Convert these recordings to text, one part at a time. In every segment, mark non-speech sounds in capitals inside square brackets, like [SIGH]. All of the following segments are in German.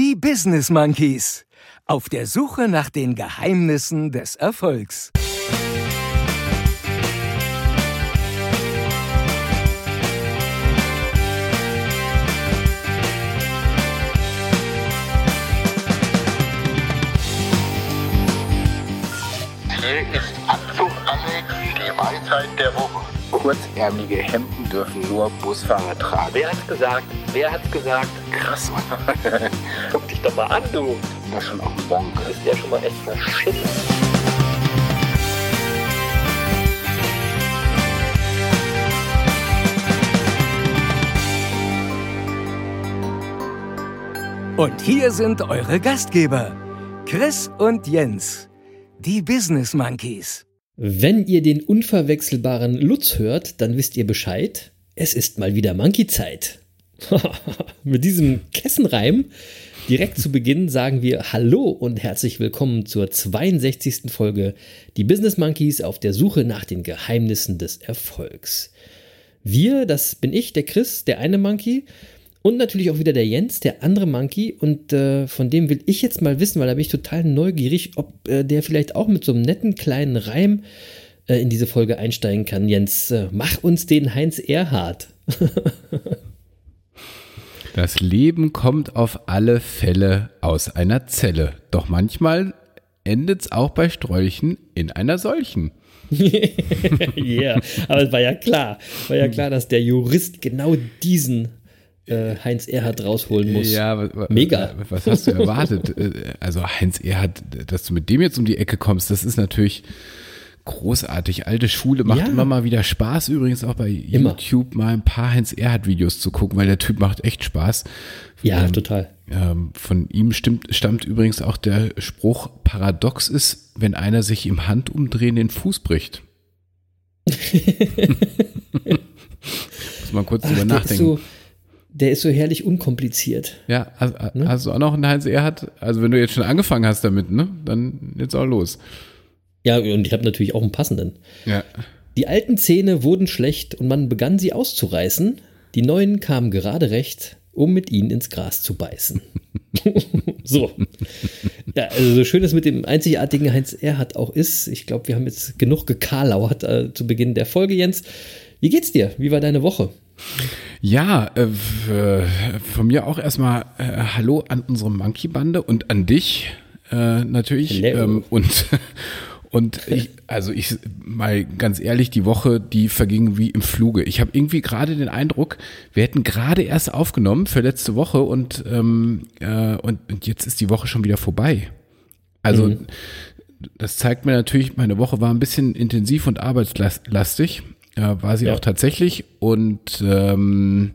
Die Business Monkeys. Auf der Suche nach den Geheimnissen des Erfolgs. Hier ist Anzug Alex, die Weisheit der Woche. Kurzärmelige Hemden dürfen nur Busfahrer tragen. Wer hat's gesagt? Wer hat's gesagt? Krass, Mann. [LAUGHS] Guck dich doch mal an, du. Das ist schon auch ein Bonk. Du bist ja schon mal echt verschissen. Und hier sind eure Gastgeber, Chris und Jens, die Business Monkeys. Wenn ihr den unverwechselbaren Lutz hört, dann wisst ihr Bescheid. Es ist mal wieder Monkey-Zeit. [LAUGHS] Mit diesem Kessenreim direkt zu Beginn sagen wir Hallo und herzlich willkommen zur 62. Folge Die Business Monkeys auf der Suche nach den Geheimnissen des Erfolgs. Wir, das bin ich, der Chris, der eine Monkey und natürlich auch wieder der Jens, der andere Monkey. Und äh, von dem will ich jetzt mal wissen, weil da bin ich total neugierig, ob äh, der vielleicht auch mit so einem netten kleinen Reim äh, in diese Folge einsteigen kann. Jens, äh, mach uns den Heinz Erhard. [LAUGHS] Das Leben kommt auf alle Fälle aus einer Zelle. Doch manchmal endet es auch bei Strolchen in einer solchen. [LAUGHS] yeah, aber es war ja klar, war ja klar, dass der Jurist genau diesen äh, Heinz Erhard rausholen muss. Ja, Mega. Was hast du erwartet? [LAUGHS] Äh, also Heinz Erhard, dass du mit dem jetzt um die Ecke kommst, das ist natürlich großartig. Alte Schule macht Ja. immer mal wieder Spaß. Übrigens auch bei Immer. YouTube mal ein paar Heinz Erhard Videos zu gucken, weil der Typ macht echt Spaß. Ja, Ähm, total. Ähm, von ihm stimmt, stammt übrigens auch der Spruch, paradox ist, wenn einer sich im Handumdrehen den Fuß bricht. [LAUGHS] Muss man kurz Ach, drüber nachdenken. so, der ist so herrlich unkompliziert. ja, hast, Ne? hast du auch noch einen Heinz Erhard? Also wenn du jetzt schon angefangen hast damit, ne, dann jetzt auch los. Ja, und ich habe natürlich auch einen passenden. Ja. Die alten Zähne wurden schlecht und man begann sie auszureißen. Die neuen kamen gerade recht, um mit ihnen ins Gras zu beißen. [LAUGHS] so. Ja, also so schön es mit dem einzigartigen Heinz Erhardt auch ist, ich glaube, wir haben jetzt genug gekarlauert äh, zu Beginn der Folge, Jens. Wie geht's dir? Wie war deine Woche? Ja, äh, äh, von mir auch erstmal äh, Hallo an unsere Monkey-Bande und an dich äh, natürlich. Ähm, und [LAUGHS] und ich, also ich mal ganz ehrlich, die Woche, die verging wie im Fluge. Ich habe irgendwie gerade den Eindruck, wir hätten gerade erst aufgenommen für letzte Woche und, ähm, äh, und, und jetzt ist die Woche schon wieder vorbei. Also das zeigt mir natürlich, meine Woche war ein bisschen intensiv und arbeitslastig. Äh, war sie Ja. auch tatsächlich. Und ähm,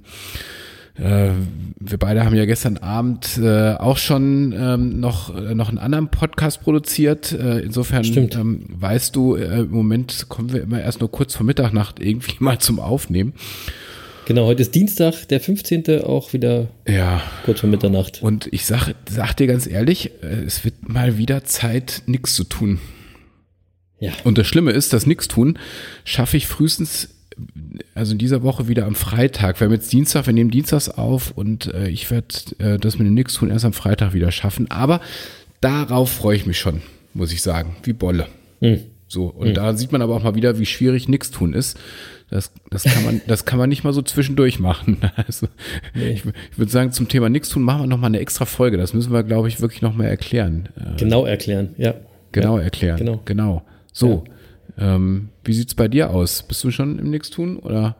äh, wir beide haben ja gestern Abend äh, auch schon ähm, noch, äh, noch einen anderen Podcast produziert. Äh, insofern ähm, weißt du, äh, im Moment kommen wir immer erst nur kurz vor Mitternacht irgendwie [LAUGHS] mal zum Aufnehmen. Genau, heute ist Dienstag, der 15. auch wieder Ja, kurz vor Mitternacht. und ich sag, sag dir ganz ehrlich, äh, es wird mal wieder Zeit, nichts zu tun. Ja. Und das Schlimme ist, das nichts tun schaffe ich frühestens, also in dieser Woche wieder am Freitag. Wir haben jetzt Dienstag, wir nehmen Dienstags auf und äh, ich werde äh, das mit dem nichts tun erst am Freitag wieder schaffen. Aber darauf freue ich mich schon, muss ich sagen, wie Bolle. Hm. So, und da sieht man aber auch mal wieder, wie schwierig nichts tun ist. Das, das, kann man, das kann man nicht mal so zwischendurch machen. [LAUGHS] Also, ich, ich würde sagen, zum Thema nichts tun machen wir nochmal eine extra Folge. Das müssen wir, glaube ich, wirklich nochmal erklären. Äh, Genau erklären, ja. genau ja, erklären. Genau. genau. So, ähm, wie sieht's bei dir aus? Bist du schon im Nichtstun oder?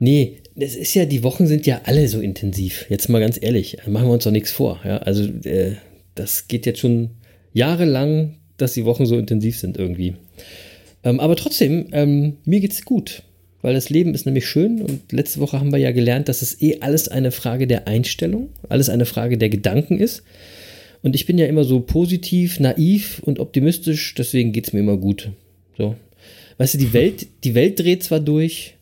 Nee, das ist ja, die Wochen sind ja alle so intensiv. Jetzt mal ganz ehrlich, machen wir uns doch nichts vor. Ja? Also, äh, das geht jetzt schon jahrelang, dass die Wochen so intensiv sind irgendwie. Ähm, aber trotzdem, ähm, mir geht's gut, weil das Leben ist nämlich schön und letzte Woche haben wir ja gelernt, dass es eh alles eine Frage der Einstellung, alles eine Frage der Gedanken ist. Und ich bin ja immer so positiv, naiv und optimistisch, deswegen geht's mir immer gut. So. Weißt du, die Welt, [LAUGHS] die Welt dreht zwar durch,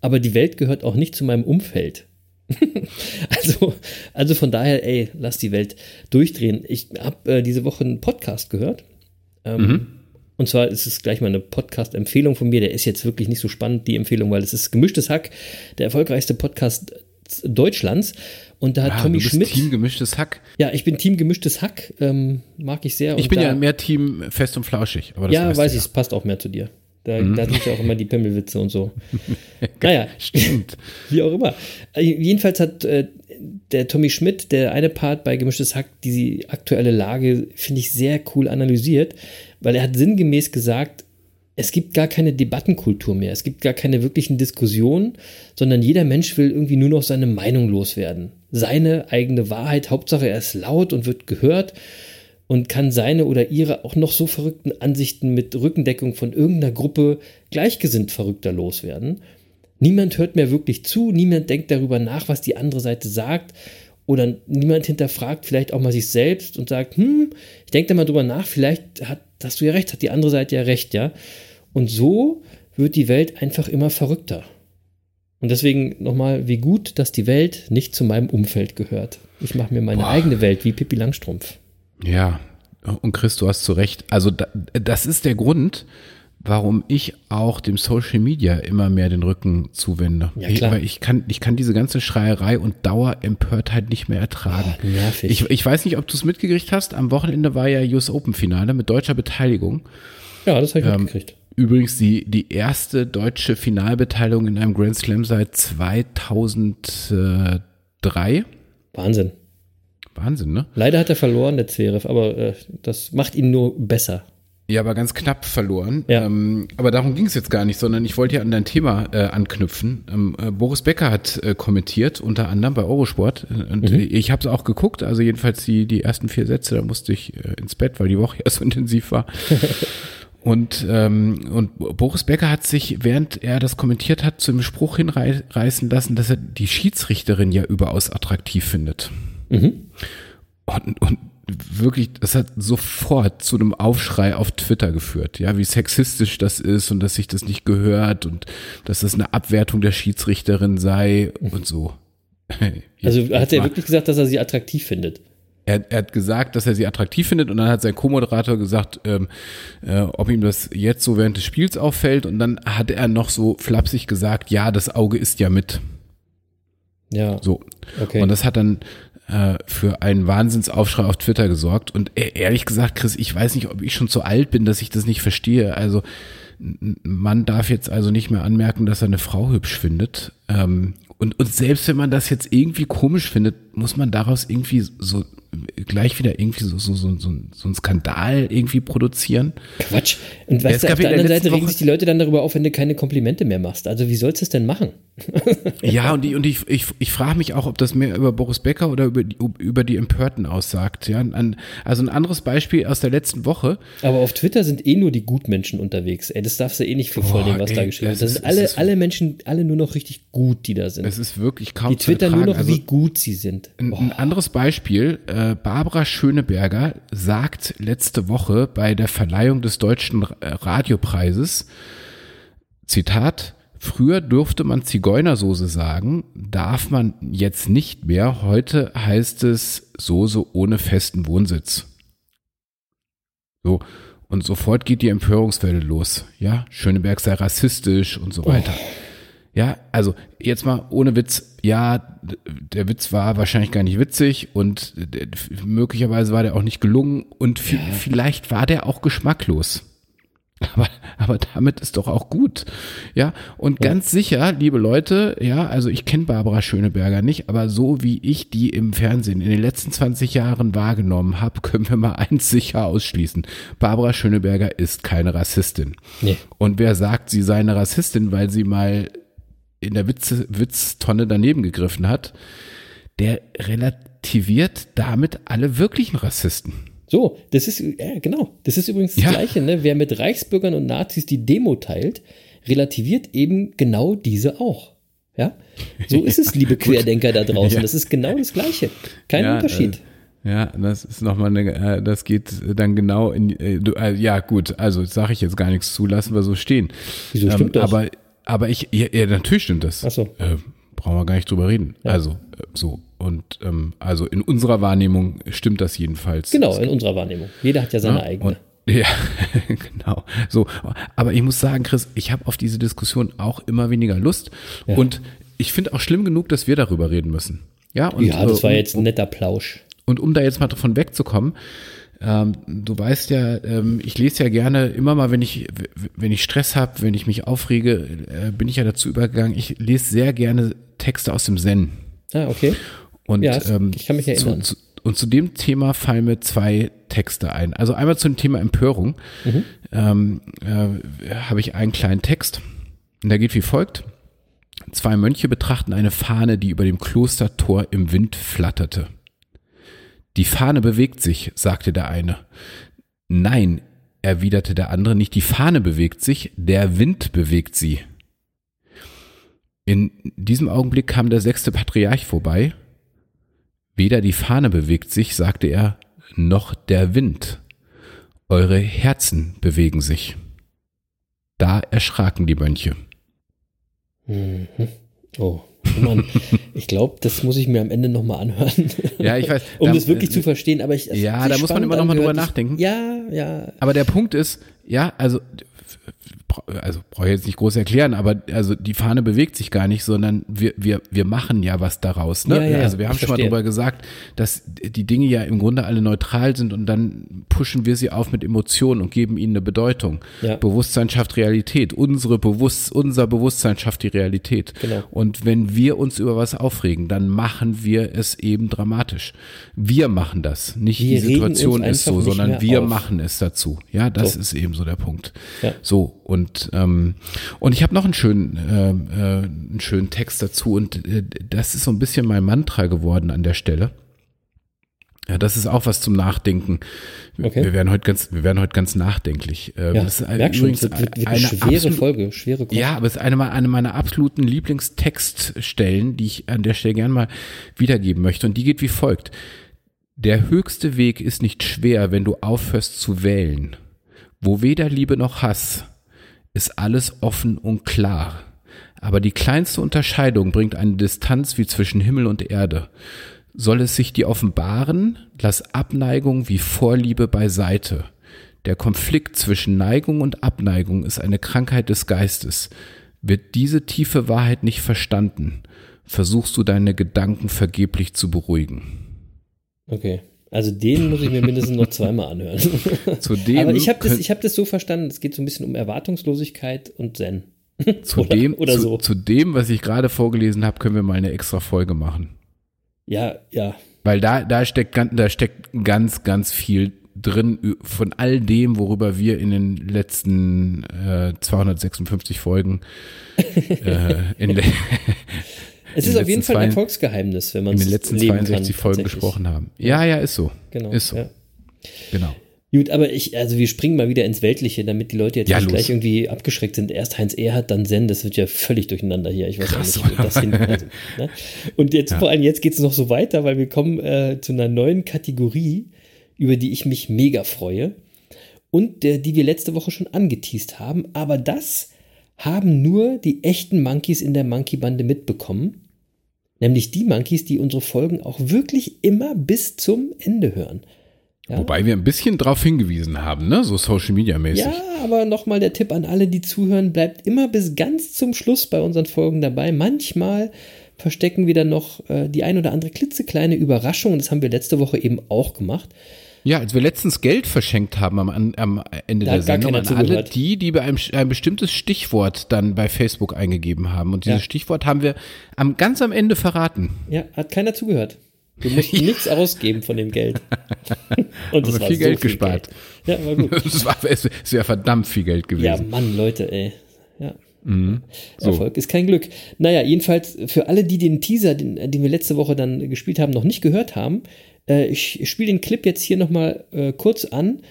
aber die Welt gehört auch nicht zu meinem Umfeld. [LAUGHS] also, also von daher, ey, lass die Welt durchdrehen. Ich habe äh, diese Woche einen Podcast gehört. Ähm, Und zwar ist es gleich mal eine Podcast-Empfehlung von mir. Der ist jetzt wirklich nicht so spannend, die Empfehlung, weil es ist gemischtes Hack, der erfolgreichste Podcast Deutschlands. Und da hat Ah, Tommy du bist Schmidt. Team gemischtes Hack. ja, ich bin Team gemischtes Hack, ähm, mag ich sehr. Ich bin ja mehr Team fest und flauschig. Aber das ja, weiß ich, es passt auch mehr zu dir. Da, da sind ja auch immer die Pimmelwitze und so. [LAUGHS] naja, Stimmt. [LAUGHS] wie auch immer. Äh, Jedenfalls hat äh, der Tommy Schmidt, der eine Part bei Gemischtes Hack, die aktuelle Lage, finde ich, sehr cool analysiert, weil er hat sinngemäß gesagt, es gibt gar keine Debattenkultur mehr, es gibt gar keine wirklichen Diskussionen, sondern jeder Mensch will irgendwie nur noch seine Meinung loswerden. Seine eigene Wahrheit, Hauptsache er ist laut und wird gehört und kann seine oder ihre auch noch so verrückten Ansichten mit Rückendeckung von irgendeiner Gruppe gleichgesinnt Verrückter loswerden. Niemand hört mehr wirklich zu, niemand denkt darüber nach, was die andere Seite sagt oder niemand hinterfragt vielleicht auch mal sich selbst und sagt, hm, ich denke da mal drüber nach, vielleicht hat, hast du ja recht, hat die andere Seite ja recht, ja. Und so wird die Welt einfach immer verrückter. Und deswegen nochmal, wie gut, dass die Welt nicht zu meinem Umfeld gehört. Ich mache mir meine Boah. eigene Welt wie Pippi Langstrumpf. Ja, und Chris, du hast zu Recht. Also da, das ist der Grund, warum ich auch dem Social Media immer mehr den Rücken zuwende. Ja, klar. Ich, weil ich kann, ich kann diese ganze Schreierei und Dauerempörtheit nicht mehr ertragen. Oh, nervig. Ich, ich weiß nicht, ob du es mitgekriegt hast. Am Wochenende war ja US Open Finale mit deutscher Beteiligung. Ja, das habe ich Ähm, mitgekriegt. Übrigens die, die erste deutsche Finalbeteiligung in einem Grand Slam seit 2003. Wahnsinn. Wahnsinn, ne? Leider hat er verloren, der Zverev, aber äh, das macht ihn nur besser. Ja, aber ganz knapp verloren. Ja. Ähm, aber darum ging es jetzt gar nicht, sondern ich wollte ja an dein Thema äh, anknüpfen. Ähm, äh, Boris Becker hat äh, kommentiert, unter anderem bei Eurosport. Äh, Und äh, ich habe es auch geguckt, also jedenfalls die, die ersten vier Sätze, da musste ich äh, ins Bett, weil die Woche [LAUGHS] ja so intensiv war. [LAUGHS] Und, ähm, und Boris Becker hat sich, während er das kommentiert hat, zum Spruch hinreißen lassen, dass er die Schiedsrichterin ja überaus attraktiv findet. Mhm. Und, und wirklich, das hat sofort zu einem Aufschrei auf Twitter geführt, ja, wie sexistisch das ist und dass sich das nicht gehört und dass das eine Abwertung der Schiedsrichterin sei und so. [LAUGHS] Also hat er wirklich gesagt, dass er sie attraktiv findet. Er, er hat gesagt, dass er sie attraktiv findet und dann hat sein Co-Moderator gesagt, ähm, äh, ob ihm das jetzt so während des Spiels auffällt und dann hat er noch so flapsig gesagt, ja, das Auge ist ja mit. Ja, So. okay. Und das hat dann äh, für einen Wahnsinnsaufschrei auf Twitter gesorgt. Und e- ehrlich gesagt, Chris, ich weiß nicht, ob ich schon zu alt bin, dass ich das nicht verstehe. Also man darf jetzt also nicht mehr anmerken, dass er eine Frau hübsch findet. Ähm, und, und selbst wenn man das jetzt irgendwie komisch findet, muss man daraus irgendwie so gleich wieder irgendwie so, so, so, so, so einen Skandal irgendwie produzieren. Quatsch. Und weißt du, gab auf der ja anderen Seite regen Woche- sich die Leute dann darüber auf, wenn du keine Komplimente mehr machst. Also wie sollst du es denn machen? [LAUGHS] Ja, und, die, und ich, ich, ich frage mich auch, ob das mehr über Boris Becker oder über die, über die Empörten aussagt. Ja, ein, also ein anderes Beispiel aus der letzten Woche. Aber auf Twitter sind eh nur die Gutmenschen unterwegs. Ey, das darfst du eh nicht für voll nehmen, was da ey, geschrieben das wird. Das ist- sind alle, ist- alle Menschen, alle nur noch richtig gut, die da sind. Es ist wirklich kaum Die twittern nur noch, Also, wie gut sie sind. Ein, ein anderes Beispiel, äh, Barbara Schöneberger sagt letzte Woche bei der Verleihung des Deutschen äh, Radiopreises, Zitat, früher durfte man Zigeunersoße sagen, darf man jetzt nicht mehr, heute heißt es Soße ohne festen Wohnsitz. So, und sofort geht die Empörungswelle los. Ja, Schöneberg sei rassistisch und so weiter. Ja, also jetzt mal ohne Witz. Ja, der Witz war wahrscheinlich gar nicht witzig und d- möglicherweise war der auch nicht gelungen und vi- vielleicht war der auch geschmacklos. [LAUGHS] Aber, aber damit ist doch auch gut. Ja, und ganz sicher, liebe Leute, ja, also ich kenne Barbara Schöneberger nicht, aber so wie ich die im Fernsehen in den letzten 20 Jahren wahrgenommen habe, [LAUGHS] können wir mal eins sicher ausschließen. Barbara Schöneberger ist keine Rassistin. Nee. Und wer sagt, sie sei eine Rassistin, weil sie mal in der Witze, Witztonne daneben gegriffen hat, der relativiert damit alle wirklichen Rassisten. So, das ist, ja, genau. Das ist übrigens das Ja. Gleiche, ne? Wer mit Reichsbürgern und Nazis die Demo teilt, relativiert eben genau diese auch. Ja? So ist es, [LAUGHS] liebe Querdenker da draußen. Ja. Das ist genau das Gleiche. Kein Ja, Unterschied. Äh, ja, das ist nochmal eine, äh, das geht dann genau in, äh, äh, ja gut, also sage ich jetzt gar nichts zu, lassen wir so stehen. Wieso, stimmt doch. Aber, aber ich, ja, ja, natürlich stimmt das. Ach so. Äh, brauchen wir gar nicht drüber reden. Also, äh, so. Und ähm, also in unserer Wahrnehmung stimmt das jedenfalls. Genau, in unserer Wahrnehmung. Jeder hat ja seine Ja, eigene. Und, [LAUGHS] ja, genau. So, aber ich muss sagen, Chris, ich habe auf diese Diskussion auch immer weniger Lust. Ja. Und ich finde auch schlimm genug, dass wir darüber reden müssen. Ja, und, ja, das war äh, jetzt ein netter Plausch. Und um da jetzt mal davon wegzukommen, ähm, du weißt ja, ähm, ich lese ja gerne immer mal, wenn ich, wenn ich Stress habe, wenn ich mich aufrege, äh, bin ich ja dazu übergegangen, ich lese sehr gerne Texte aus dem Zen. Ah, okay. Und, Ja, ähm, ich kann mich erinnern. Zu, zu, und zu dem Thema fallen mir zwei Texte ein. Also einmal zum Thema Empörung Mhm. ähm, äh, habe ich einen kleinen Text. Und der geht wie folgt. Zwei Mönche betrachten eine Fahne, die über dem Klostertor im Wind flatterte. Die Fahne bewegt sich, sagte der eine. Nein, erwiderte der andere, nicht die Fahne bewegt sich, der Wind bewegt sie. In diesem Augenblick kam der sechste Patriarch vorbei. Weder die Fahne bewegt sich, sagte er, noch der Wind. Eure Herzen bewegen sich. Da erschraken die Mönche. Oh, Mann. ich glaube, das muss ich mir am Ende nochmal anhören. Ja, ich weiß. um Da- das wirklich zu verstehen, aber ich. es Ja, da muss man immer noch mal drüber nachdenken. Ja, ja. Aber der Punkt ist, ja, also, also brauche ich jetzt nicht groß erklären, aber also die Fahne bewegt sich gar nicht, sondern wir, wir, wir machen ja was daraus. Ne? Ja, ja, also wir haben schon mal verstehe. drüber gesagt, dass die Dinge ja im Grunde alle neutral sind und dann pushen wir sie auf mit Emotionen und geben ihnen eine Bedeutung. Ja. Bewusstsein schafft Realität. Unsere Bewusst, unser Bewusstsein schafft die Realität. Genau. Und wenn wir uns über was aufregen, dann machen wir es eben dramatisch. Wir machen das, nicht Wir die Situation ist so, sondern wir auf. machen es dazu. Ja, das So. ist eben so der Punkt. So und ähm, und ich habe noch einen schönen ähm, äh, einen schönen Text dazu und äh, das ist so ein bisschen mein Mantra geworden an der Stelle. Ja, das ist auch was zum Nachdenken. Wir- Okay. Wir werden heute ganz, wir werden heute ganz nachdenklich. Ähm, Ja, das ist merk schon, übrigens wird, wird eine eine schwere absolut- Folge, schwere Kost. ja, aber es ist eine, eine meiner absoluten Lieblingstextstellen, die ich an der Stelle gerne mal wiedergeben möchte. Und die geht wie folgt. Der höchste Weg ist nicht schwer, wenn du aufhörst zu wählen. Wo weder Liebe noch Hass ist alles offen und klar. Aber die kleinste Unterscheidung bringt eine Distanz wie zwischen Himmel und Erde. Soll es sich dir offenbaren, lass Abneigung wie Vorliebe beiseite. Der Konflikt zwischen Neigung und Abneigung ist eine Krankheit des Geistes. Wird diese tiefe Wahrheit nicht verstanden, versuchst du deine Gedanken vergeblich zu beruhigen. Okay. Also den muss ich mir mindestens noch [LAUGHS] zweimal anhören. Zudem, Aber ich habe das, ich hab das so verstanden, es geht so ein bisschen um Erwartungslosigkeit und Zen. [LAUGHS] zu, oder- dem, oder zu, so. zu dem, was ich gerade vorgelesen habe, können wir mal eine extra Folge machen. Ja, ja. Weil da, da steckt, ganz- da steckt ganz, ganz viel drin von all dem, worüber wir in den letzten äh, 256 Folgen [LAUGHS] äh, in, Es In ist auf jeden Fall ein Erfolgsgeheimnis, wenn man in es den letzten leben 62 kann, Folgen gesprochen haben. Ja, ja, ist so. Genau. Ist so. Ja. Genau. Gut, aber ich, also wir springen mal wieder ins Weltliche, damit die Leute jetzt Ja, nicht gleich irgendwie abgeschreckt sind. Erst Heinz Erhardt, dann Zen, das wird ja völlig durcheinander hier. Ich weiß Krass, auch nicht, wo das hin. [LAUGHS] Also, ne? Und jetzt, vor allem jetzt geht es noch so weiter, weil wir kommen äh, zu einer neuen Kategorie, über die ich mich mega freue. Und äh, die wir letzte Woche schon angeteased haben. Aber das haben nur die echten Monkeys in der Monkey-Bande mitbekommen. Nämlich die Monkeys, die unsere Folgen auch wirklich immer bis zum Ende hören. Ja? Wobei wir ein bisschen drauf hingewiesen haben, ne? So Social Media mäßig. Ja, aber nochmal der Tipp an alle, die zuhören, bleibt immer bis ganz zum Schluss bei unseren Folgen dabei. Manchmal verstecken wir dann noch äh, die ein oder andere klitzekleine Überraschung. Das haben wir letzte Woche eben auch gemacht. Ja, als wir letztens Geld verschenkt haben am, am Ende Da der Sendung an alle zugehört. die, die bei einem, ein bestimmtes Stichwort dann bei Facebook eingegeben haben. Und dieses Ja. Stichwort haben wir am, ganz am Ende verraten. Ja, hat keiner zugehört. Wir mussten [LAUGHS] nichts ausgeben von dem Geld. [LAUGHS] Und Haben wir viel Geld gespart. Geld. Ja, war gut. [LAUGHS] Es, war, es, es wäre verdammt viel Geld Ja, gewesen. Mann, Leute, ey. Ja. Mhm. So. Erfolg ist kein Glück. Naja, jedenfalls für alle, die den Teaser, den, den wir letzte Woche dann gespielt haben, noch nicht gehört haben, äh, ich spiele den Clip jetzt hier nochmal äh, kurz an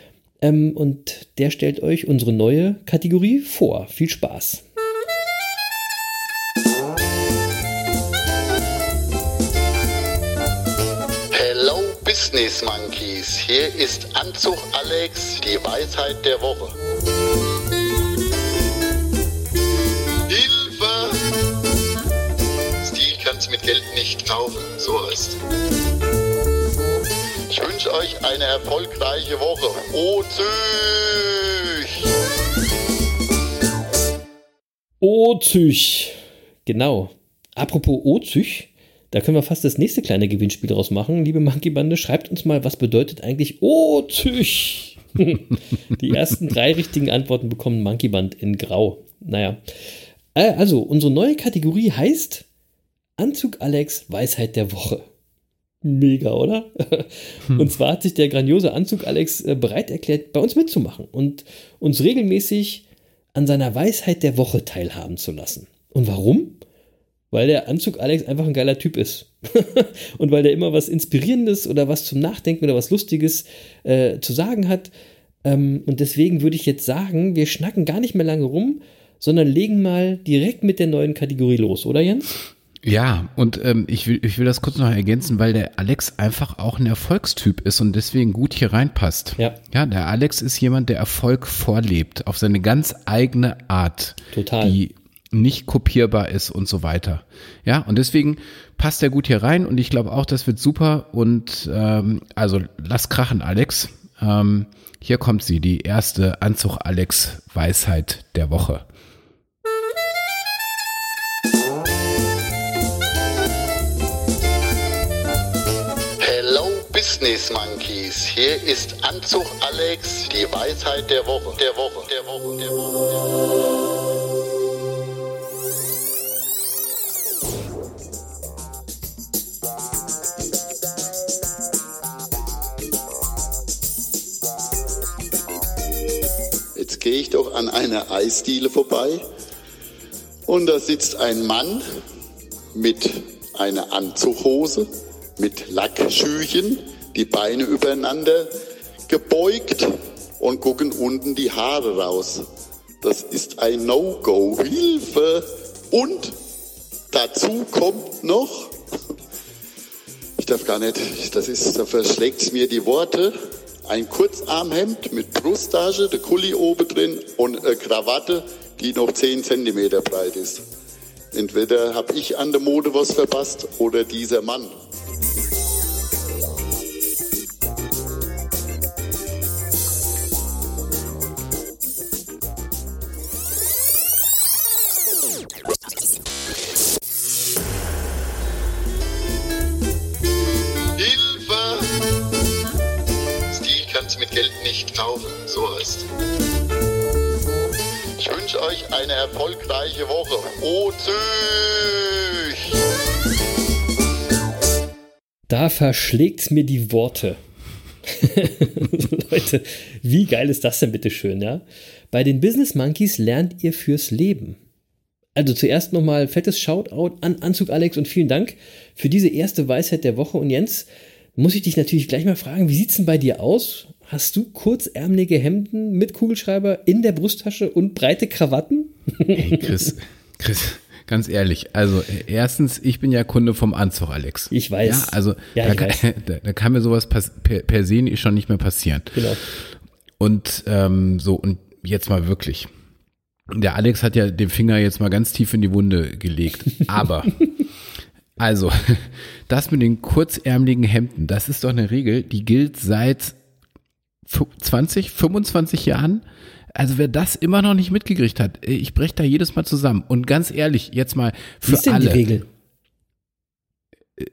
ähm, und der stellt euch unsere neue Kategorie vor. Viel Spaß. Hello Business Monkeys, hier ist Anzug Alex, die Weisheit der Woche. Hilfe! Stil kannst mit Geld nicht kaufen, so ist. Ich wünsche euch eine erfolgreiche Woche. O Züch! Ozych. Genau. Apropos Ozych, Da können wir fast das nächste kleine Gewinnspiel draus machen. Liebe Monkey-Bande, schreibt uns mal, was bedeutet eigentlich O-Tüch? [LAUGHS] Die ersten drei richtigen Antworten bekommen Monkey-Band in Grau. Naja. Äh, also, unsere neue Kategorie heißt Anzug Alex Weisheit der Woche. Mega, oder? [LAUGHS] Und zwar hat sich der grandiose Anzug Alex äh, bereit erklärt, bei uns mitzumachen und uns regelmäßig an seiner Weisheit der Woche teilhaben zu lassen. Und warum? Weil der Anzug Alex einfach ein geiler Typ ist. [LAUGHS] und weil der immer was Inspirierendes oder was zum Nachdenken oder was Lustiges äh, zu sagen hat. Ähm, und deswegen würde ich jetzt sagen, wir schnacken gar nicht mehr lange rum, sondern legen mal direkt mit der neuen Kategorie los, oder Jens? Ja, und ähm, ich, will, ich will das kurz noch ergänzen, weil der Alex einfach auch ein Erfolgstyp ist und deswegen gut hier reinpasst. Ja. Ja, der Alex ist jemand, der Erfolg vorlebt, auf seine ganz eigene Art. Total. Die nicht kopierbar ist und so weiter. Ja, und deswegen passt er gut hier rein und ich glaube auch, das wird super. Und ähm, also lass krachen, Alex. Ähm, hier kommt sie, die erste Anzug-Alex-Weisheit der Woche. Business Monkeys. Hier ist Anzug Alex, die Weisheit der Woche. Der Woche, der Woche, der Woche. Jetzt gehe ich doch an einer Eisdiele vorbei und da sitzt ein Mann mit einer Anzughose, mit Lackschüchen, die Beine übereinander gebeugt und gucken unten die Haare raus. Das ist ein No-Go. Hilfe! Und dazu kommt noch, ich darf gar nicht, das ist, da verschlägt mir die Worte, ein Kurzarmhemd mit Brusttasche, der Kuli oben drin und eine Krawatte, die noch 10 Zentimeter breit ist. Entweder habe ich an der Mode was verpasst oder dieser Mann. Erfolgreiche Woche. O Züch! Da verschlägt's mir die Worte. [LAUGHS] Leute, wie geil ist das denn bitte schön, ja? Bei den Business Monkeys lernt ihr fürs Leben. Also zuerst nochmal fettes Shoutout an Anzug Alex und vielen Dank für diese erste Weisheit der Woche. Und Jens, muss ich dich natürlich gleich mal fragen, wie sieht's denn bei dir aus? Hast du kurzärmelige Hemden mit Kugelschreiber in der Brusttasche und breite Krawatten? Hey, Chris, Chris, ganz ehrlich, also äh, erstens, ich bin ja Kunde vom Anzug, Alex. Ich weiß. Ja, also Ja, da, kann, weiß. [LAUGHS] da, da kann mir sowas per, per se schon nicht mehr passieren. Genau. Und ähm, so, und jetzt mal wirklich. Der Alex hat ja den Finger jetzt mal ganz tief in die Wunde gelegt. [LAUGHS] Aber, also, [LAUGHS] das mit den kurzärmeligen Hemden, das ist doch eine Regel, die gilt seit fu- 20, 25 Jahren. Also wer das immer noch nicht mitgekriegt hat, ich breche da jedes Mal zusammen. Und ganz ehrlich, jetzt mal Wie für ist denn alle. die Regel?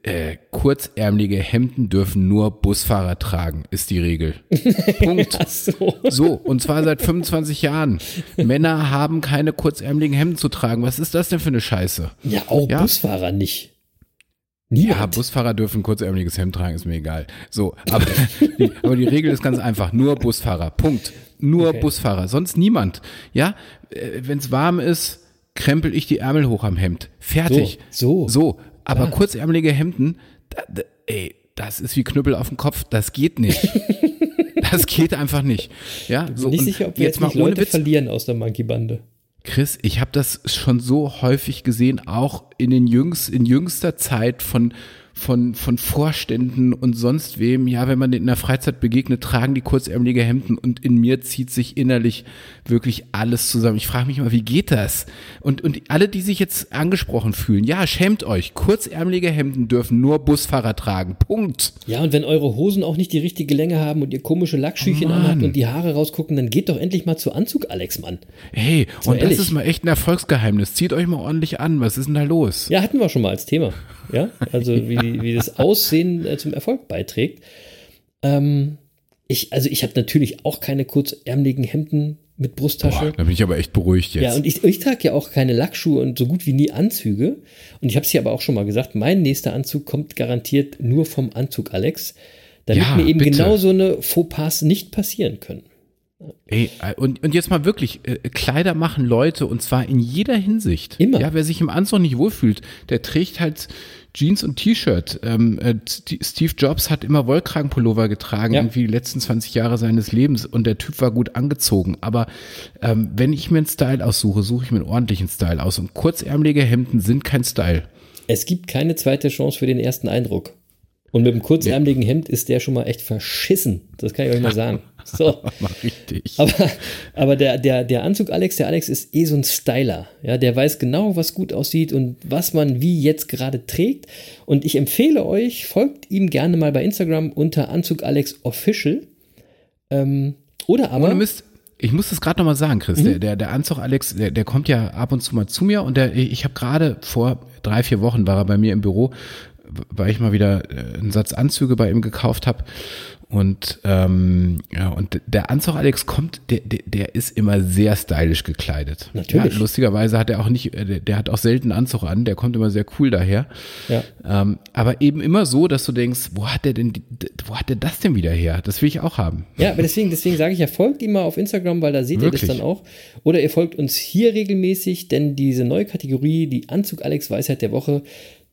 Äh, kurzärmelige Hemden dürfen nur Busfahrer tragen, ist die Regel. [LAUGHS] Punkt. So. So, und zwar seit 25 Jahren. Männer haben keine kurzärmeligen Hemden zu tragen. Was ist das denn für eine Scheiße? Ja, auch Ja. Busfahrer nicht. Ja, Niemand. Busfahrer dürfen ein kurzärmeliges Hemd tragen, ist mir egal. So, aber [LAUGHS] aber die Regel ist ganz einfach. Nur Busfahrer. Punkt. Nur Okay. Busfahrer. Sonst niemand. Ja, wenn es warm ist, krempel ich die Ärmel hoch am Hemd. Fertig. So, so. So, aber Ah. kurzärmelige Hemden, da, da, ey, das ist wie Knüppel auf dem Kopf. Das geht nicht. [LAUGHS] das geht einfach nicht. Ja, so, Bin nicht sicher, ob wir jetzt, mal nicht ohne Leute Witz. verlieren aus der Monkey-Bande. Chris, ich habe das schon so häufig gesehen, auch in den jüngst, in jüngster Zeit von von, von Vorständen und sonst wem. Ja, wenn man denen in der Freizeit begegnet, tragen die kurzärmelige Hemden und in mir zieht sich innerlich wirklich alles zusammen. Ich frage mich mal, wie geht das? Und, und alle, die sich jetzt angesprochen fühlen, ja, schämt euch. Kurzärmelige Hemden dürfen nur Busfahrer tragen. Punkt. Ja, und wenn eure Hosen auch nicht die richtige Länge haben und ihr komische Lackschüchen Oh anhabt und die Haare rausgucken, dann geht doch endlich mal zu Anzug, Alex, Mann. Hey, und ehrlich. das ist mal echt ein Erfolgsgeheimnis. Zieht euch mal ordentlich an. Was ist denn da los? Ja, hatten wir schon mal als Thema. Ja, also wie, wie das Aussehen äh, zum Erfolg beiträgt. Ähm, ich, also ich habe natürlich auch keine kurzärmeligen Hemden mit Brusttasche. Boah, da bin ich aber echt beruhigt jetzt. Ja, und ich, ich trage ja auch keine Lackschuhe und so gut wie nie Anzüge. Und ich habe es hier aber auch schon mal gesagt, mein nächster Anzug kommt garantiert nur vom Anzug Alex, damit Ja, mir eben bitte. genau so eine Fauxpas nicht passieren können. Ey, äh, und, und jetzt mal wirklich, äh, Kleider machen Leute und zwar in jeder Hinsicht. Immer. Ja, wer sich im Anzug nicht wohlfühlt, der trägt halt Jeans und T-Shirt. Ähm, äh, St- Steve Jobs hat immer Wollkragenpullover getragen, Ja. irgendwie die letzten 20 Jahre seines Lebens und der Typ war gut angezogen. Aber ähm, wenn ich mir einen Style aussuche, suche ich mir einen ordentlichen Style aus und kurzärmelige Hemden sind kein Style. Es gibt keine zweite Chance für den ersten Eindruck. Und mit dem kurzärmeligen Hemd ist der schon mal echt verschissen. Das kann ich euch mal sagen. [LAUGHS] So. Richtig. Aber, aber der, der, der Anzug Alex, der Alex ist eh so ein Styler. Ja, der weiß genau, was gut aussieht und was man wie jetzt gerade trägt. Und ich empfehle euch, folgt ihm gerne mal bei Instagram unter Anzug Alex Official. Ähm, oder aber. Ohne Mist. Ich muss das gerade nochmal sagen, Chris. Mhm. Der, der, der Anzug Alex, der, der kommt ja ab und zu mal zu mir und der, ich habe gerade vor drei, vier Wochen war er bei mir im Büro, weil ich mal wieder äh, einen Satz Anzüge bei ihm gekauft habe. Und ähm, ja, und der Anzug Alex kommt, der, der, der ist immer sehr stylisch gekleidet. Natürlich. Ja, lustigerweise hat er auch nicht, äh, der, der hat auch selten Anzug an, der kommt immer sehr cool daher. Ja. Ähm, aber eben immer so, dass du denkst, wo hat der denn, wo hat der das denn wieder her? Das will ich auch haben. Ja, aber deswegen, deswegen sage ich ja, folgt ihm mal auf Instagram, weil da seht ihr Wirklich? das dann auch. Oder ihr folgt uns hier regelmäßig, denn diese neue Kategorie, die Anzug Alex Weisheit der Woche,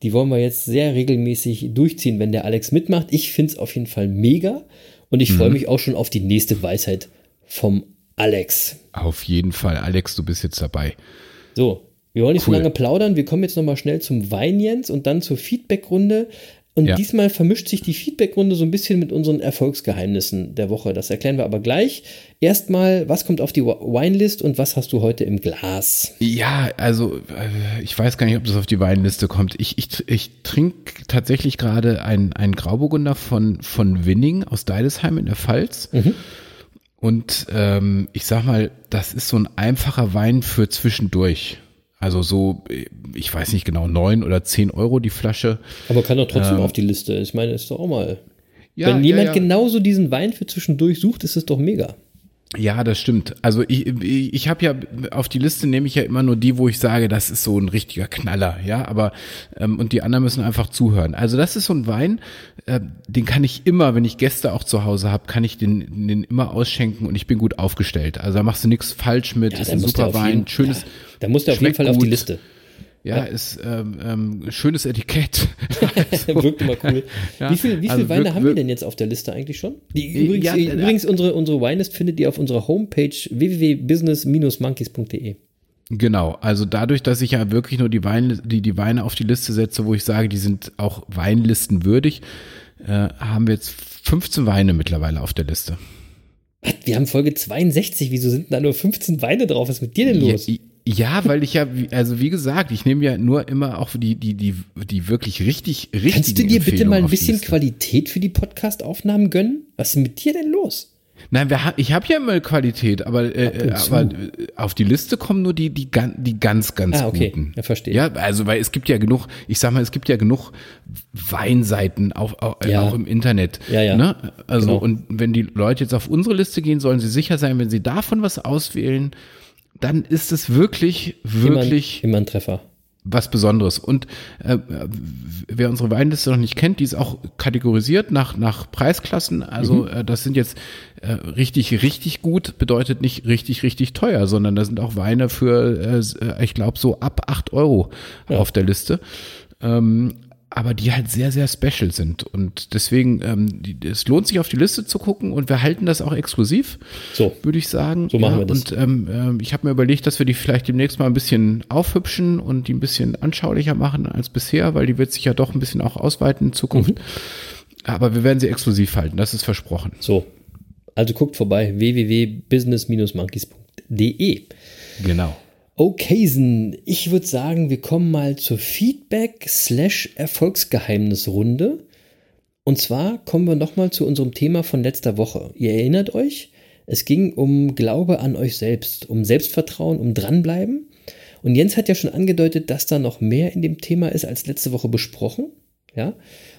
die wollen wir jetzt sehr regelmäßig durchziehen, wenn der Alex mitmacht. Ich finde es auf jeden Fall mega und ich freue mich auch schon auf die nächste Weisheit vom Alex. Auf jeden Fall, Alex, du bist jetzt dabei. So, wir wollen nicht Cool. so lange plaudern. Wir kommen jetzt nochmal schnell zum Wein, Jens, und dann zur Feedbackrunde. Und Ja. diesmal vermischt sich die Feedbackrunde so ein bisschen mit unseren Erfolgsgeheimnissen der Woche. Das erklären wir aber gleich. Erstmal, was kommt auf die Winelist und was hast du heute im Glas? Ja, also äh, ich weiß gar nicht, ob das auf die Weinliste kommt. Ich, ich, ich trinke tatsächlich gerade einen, einen Grauburgunder von, von Winning aus Deidesheim in der Pfalz. Und ähm, ich sag mal, das ist so ein einfacher Wein für zwischendurch. Also so, ich weiß nicht genau, neun oder zehn Euro die Flasche. Aber kann doch trotzdem auf die Liste. Ich meine, ist doch auch mal. Ja, Wenn jemand ja, ja. genauso diesen Wein für zwischendurch sucht, ist es doch mega. Ja, das stimmt. Also ich, ich, ich habe ja auf die Liste nehme ich ja immer nur die, wo ich sage, das ist so ein richtiger Knaller, ja. Aber ähm, und die anderen müssen einfach zuhören. Also das ist so ein Wein, äh, den kann ich immer, wenn ich Gäste auch zu Hause habe, kann ich den, den immer ausschenken und ich bin gut aufgestellt. Also da machst du nichts falsch mit. ist dann ein super Wein, jeden- schönes. Ja, da muss der auf jeden Fall auf die gut. Liste. Ja, ist ähm, ähm, schönes Etikett. [LAUGHS] Also, Wirkt immer cool. Ja, wie viel, wie viel also Weine wirk- haben wir denn jetzt auf der Liste eigentlich schon? Die, übrigens, ja, äh, äh, übrigens unsere, unsere Winelist findet ihr auf unserer Homepage www.business-monkeys.de. Genau, also dadurch, dass ich ja wirklich nur die Weine, die, die Weine auf die Liste setze, wo ich sage, die sind auch Weinlistenwürdig, äh, haben wir jetzt 15 Weine mittlerweile auf der Liste. Was? Wir haben Folge 62. Wieso sind da nur 15 Weine drauf? Was ist mit dir denn los? Ja, ja, weil ich ja, also wie gesagt, ich nehme ja nur immer auch die, die, die, die wirklich richtig, richtig. Kannst du dir bitte mal ein bisschen Qualität für die Podcast-Aufnahmen gönnen? Was ist mit dir denn los? Nein, wir, ich habe ja immer Qualität, aber, äh, aber äh, auf die Liste kommen nur die, die, die ganz, ganz Ah, okay. guten. Ja, verstehe. Ja, also weil es gibt ja genug, ich sag mal, es gibt ja genug Weinseiten auch, auch, äh, Ja. auch im Internet. Ja, ja. Ne? Also Genau. und wenn die Leute jetzt auf unsere Liste gehen, sollen sie sicher sein, wenn sie davon was auswählen, dann ist es wirklich, wirklich Immer, immer ein Treffer. was Besonderes. Und äh, wer unsere Weinliste noch nicht kennt, die ist auch kategorisiert nach, nach Preisklassen. Also äh, das sind jetzt äh, richtig, richtig gut, bedeutet nicht richtig, richtig teuer, sondern da sind auch Weine für, äh, ich glaube, so ab acht Euro auf der Liste. Ähm, aber die halt sehr, sehr special sind. Und deswegen, ähm, die, es lohnt sich auf die Liste zu gucken und wir halten das auch exklusiv, So. würde ich sagen. So machen ja, wir das. Und ähm, ähm, ich habe mir überlegt, dass wir die vielleicht demnächst mal ein bisschen aufhübschen und die ein bisschen anschaulicher machen als bisher, weil die wird sich ja doch ein bisschen auch ausweiten in Zukunft. Mhm. Aber wir werden sie exklusiv halten, das ist versprochen. So. Also guckt vorbei www.business-monkeys.de. Genau. Okaysen, ich würde sagen, wir kommen mal zur Feedback-Erfolgsgeheimnisrunde. Und zwar kommen wir nochmal zu unserem Thema von letzter Woche. Ihr erinnert euch, es ging um Glaube an euch selbst, um Selbstvertrauen, um dranbleiben. Und Jens hat ja schon angedeutet, dass da noch mehr in dem Thema ist als letzte Woche besprochen. Ja.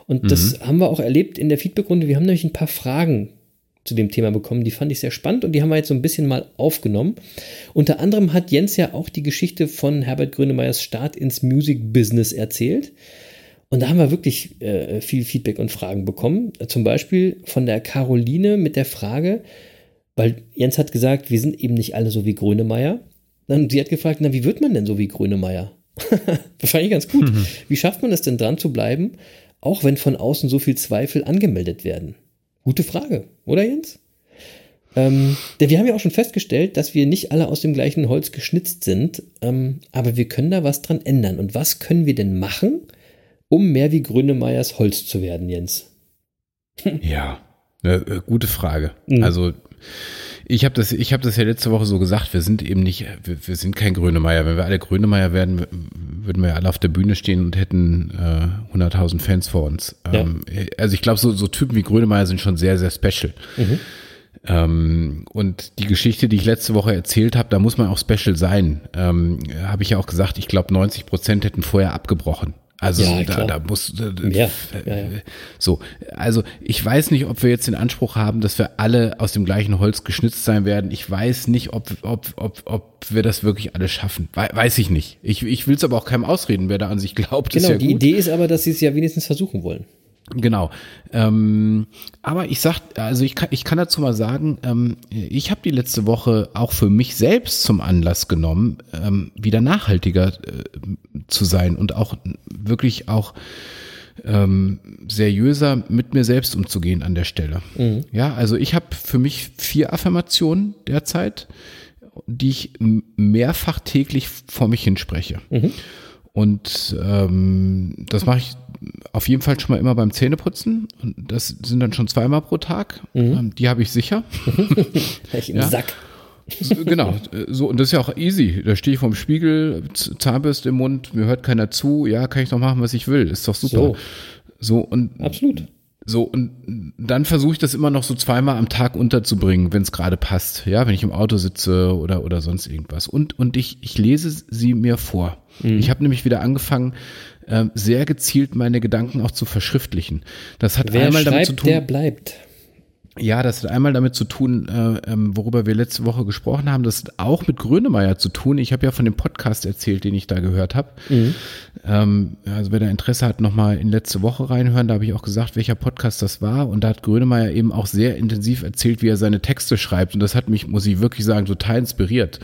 Und das haben wir auch erlebt in der Feedbackrunde. Wir haben nämlich ein paar Fragen zu dem Thema bekommen. Die fand ich sehr spannend und die haben wir jetzt so ein bisschen mal aufgenommen. Unter anderem hat Jens ja auch die Geschichte von Herbert Grönemeyers Start ins Music Business erzählt. Und da haben wir wirklich äh, viel Feedback und Fragen bekommen. Zum Beispiel von der Caroline mit der Frage, weil Jens hat gesagt, wir sind eben nicht alle so wie Grönemeyer. Dann sie hat gefragt, na, wie wird man denn so wie Grönemeyer? [LAUGHS] das fand ich ganz gut. Wie schafft man es denn dran zu bleiben, auch wenn von außen so viel Zweifel angemeldet werden? Gute Frage, oder Jens? Ähm, denn wir haben ja auch schon festgestellt, dass wir nicht alle aus dem gleichen Holz geschnitzt sind, ähm, aber wir können da was dran ändern. Und was können wir denn machen, um mehr wie Grönemeyers Holz zu werden, Jens? Ja, eine äh, gute Frage. Mhm. Also ich habe das, ich habe das ja letzte Woche so gesagt. Wir sind eben nicht, wir, wir sind kein Grönemeyer. Wenn wir alle Grönemeyer wären, w- würden wir ja alle auf der Bühne stehen und hätten äh, 100.000 Fans vor uns. Ja. Ähm, also ich glaube, so, so Typen wie Grönemeyer sind schon sehr, sehr special. Ähm, und die Geschichte, die ich letzte Woche erzählt habe, da muss man auch special sein. Ähm, habe ich ja auch gesagt, ich glaube, 90 Prozent hätten vorher abgebrochen. Also Ja, da, da muss. Ja, ja. so, also ich weiß nicht, ob wir jetzt den Anspruch haben, dass wir alle aus dem gleichen Holz geschnitzt sein werden. Ich weiß nicht, ob, ob, ob, ob wir das wirklich alle schaffen. Wei- Weiß ich nicht. Ich, ich will es aber auch keinem ausreden, wer da an sich glaubt, Genau, die gut. Idee ist aber, dass sie es ja wenigstens versuchen wollen. Genau. Ähm, aber ich sag, also ich kann, ich kann dazu mal sagen, ähm, ich habe die letzte Woche auch für mich selbst zum Anlass genommen, ähm, wieder nachhaltiger äh, zu sein und auch wirklich auch ähm, seriöser mit mir selbst umzugehen an der Stelle. Ja, also ich habe für mich vier Affirmationen derzeit, die ich mehrfach täglich vor mich hinspreche. Und ähm, das mache ich auf jeden Fall schon mal immer beim Zähneputzen. Und das sind dann schon zweimal pro Tag. Ähm, die habe ich sicher. [LAUGHS] Ich im Ja. Sack. Genau, so und das ist ja auch easy. Da stehe ich vorm Spiegel, Zahnbürste im Mund, mir hört keiner zu. Ja, kann ich doch machen, was ich will. Ist doch super. So. So, und Absolut. So und dann versuche ich das immer noch so zweimal am Tag unterzubringen, wenn es gerade passt. Ja, wenn ich im Auto sitze oder oder sonst irgendwas. Und und ich ich lese sie mir vor. Mhm. Ich habe nämlich wieder angefangen, ähm, sehr gezielt meine Gedanken auch zu verschriftlichen. Das hat Wer einmal damit schreibt, zu tun. der bleibt. Ja, das hat einmal damit zu tun, äh, ähm, worüber wir letzte Woche gesprochen haben. Das hat auch mit Grönemeyer zu tun. Ich habe ja von dem Podcast erzählt, den ich da gehört habe. Ähm, also wer da Interesse hat, nochmal in letzte Woche reinhören. Da habe ich auch gesagt, welcher Podcast das war. Und da hat Grönemeyer eben auch sehr intensiv erzählt, wie er seine Texte schreibt. Und das hat mich, muss ich wirklich sagen, total inspiriert.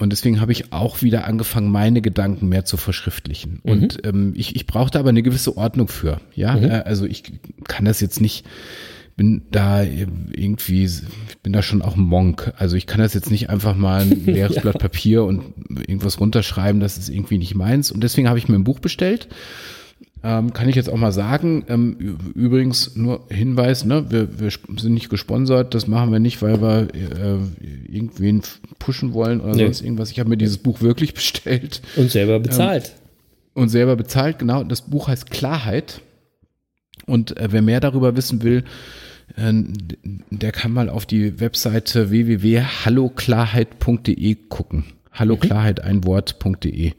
Und deswegen habe ich auch wieder angefangen, meine Gedanken mehr zu verschriftlichen. Und ähm, ich, ich brauchte aber eine gewisse Ordnung für. Ja, äh, also ich kann das jetzt nicht bin da irgendwie, ich bin da schon auch ein Monk. Also ich kann das jetzt nicht einfach mal ein [LAUGHS] leeres Blatt Papier und irgendwas runterschreiben, das ist irgendwie nicht meins. Und deswegen habe ich mir ein Buch bestellt. Ähm, kann ich jetzt auch mal sagen. Ähm, übrigens nur Hinweis, ne, wir, wir sind nicht gesponsert, das machen wir nicht, weil wir äh, irgendwen pushen wollen oder Nee. sonst irgendwas. Ich habe mir dieses Buch wirklich [LAUGHS] bestellt Und selber bezahlt. und selber bezahlt. Genau, das Buch heißt Klarheit. Und äh, wer mehr darüber wissen will, der kann mal auf die Webseite www.halloklarheit.de gucken. Hallo Klarheit, ein Wort.de.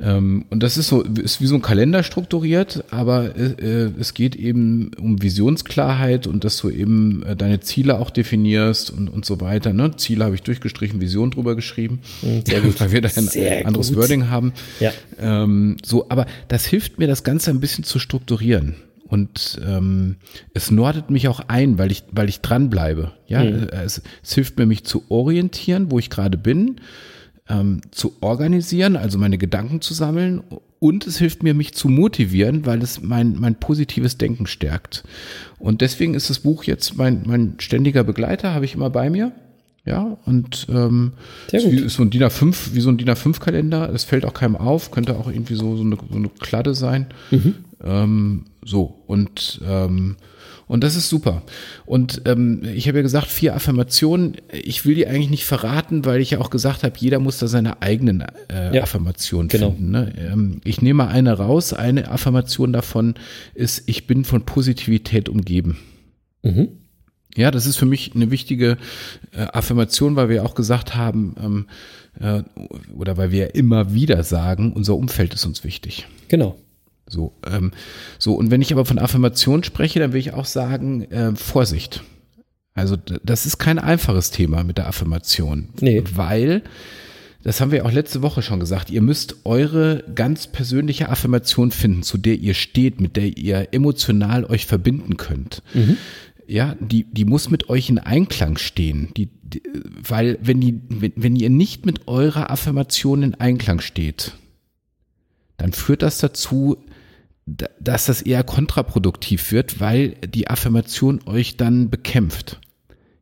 Ähm, und das ist so, ist wie so ein Kalender strukturiert, aber äh, es geht eben um Visionsklarheit und dass du eben äh, deine Ziele auch definierst und, und so weiter. Ne? Ziele habe ich durchgestrichen, Vision drüber geschrieben. Sehr gut. Weil wir da ein Sehr anderes gut. Wording haben. Ja. Ähm, so, aber das hilft mir, das Ganze ein bisschen zu strukturieren. Und ähm, es nordet mich auch ein, weil ich, weil ich dranbleibe. Ja, Mhm. es, es hilft mir, mich zu orientieren, wo ich gerade bin. ähm, zu organisieren, also meine Gedanken zu sammeln und es hilft mir, mich zu motivieren, weil es mein, mein positives Denken stärkt. Und deswegen ist das Buch jetzt mein, mein ständiger Begleiter, habe ich immer bei mir. Ja, und ähm, ist so ein DIN A5, wie so ein DIN A5-Kalender. Es fällt auch keinem auf, könnte auch irgendwie so, so, eine, so eine Kladde sein. Ähm, so, und ähm, und das ist super. Und ähm, ich habe ja gesagt, vier Affirmationen. Ich will die eigentlich nicht verraten, weil ich ja auch gesagt habe, jeder muss da seine eigenen äh, Ja, Affirmationen genau. finden. Ne? Ähm, ich nehme mal eine raus. Eine Affirmation davon ist, ich bin von Positivität umgeben. Mhm. Ja, das ist für mich eine wichtige äh, Affirmation, weil wir auch gesagt haben, ähm, äh, oder weil wir immer wieder sagen, unser Umfeld ist uns wichtig. Genau. So, ähm, so, und wenn ich aber von Affirmation spreche, dann will ich auch sagen, äh, Vorsicht. Also das ist kein einfaches Thema mit der Affirmation. Nee. Weil, das haben wir auch letzte Woche schon gesagt, ihr müsst eure ganz persönliche Affirmation finden, zu der ihr steht, mit der ihr emotional euch verbinden könnt. Ja, die, die muss mit euch in Einklang stehen. Die, die, weil wenn, die, wenn, wenn ihr nicht mit eurer Affirmation in Einklang steht, dann führt das dazu, da- dass das eher kontraproduktiv wird, weil die Affirmation euch dann bekämpft.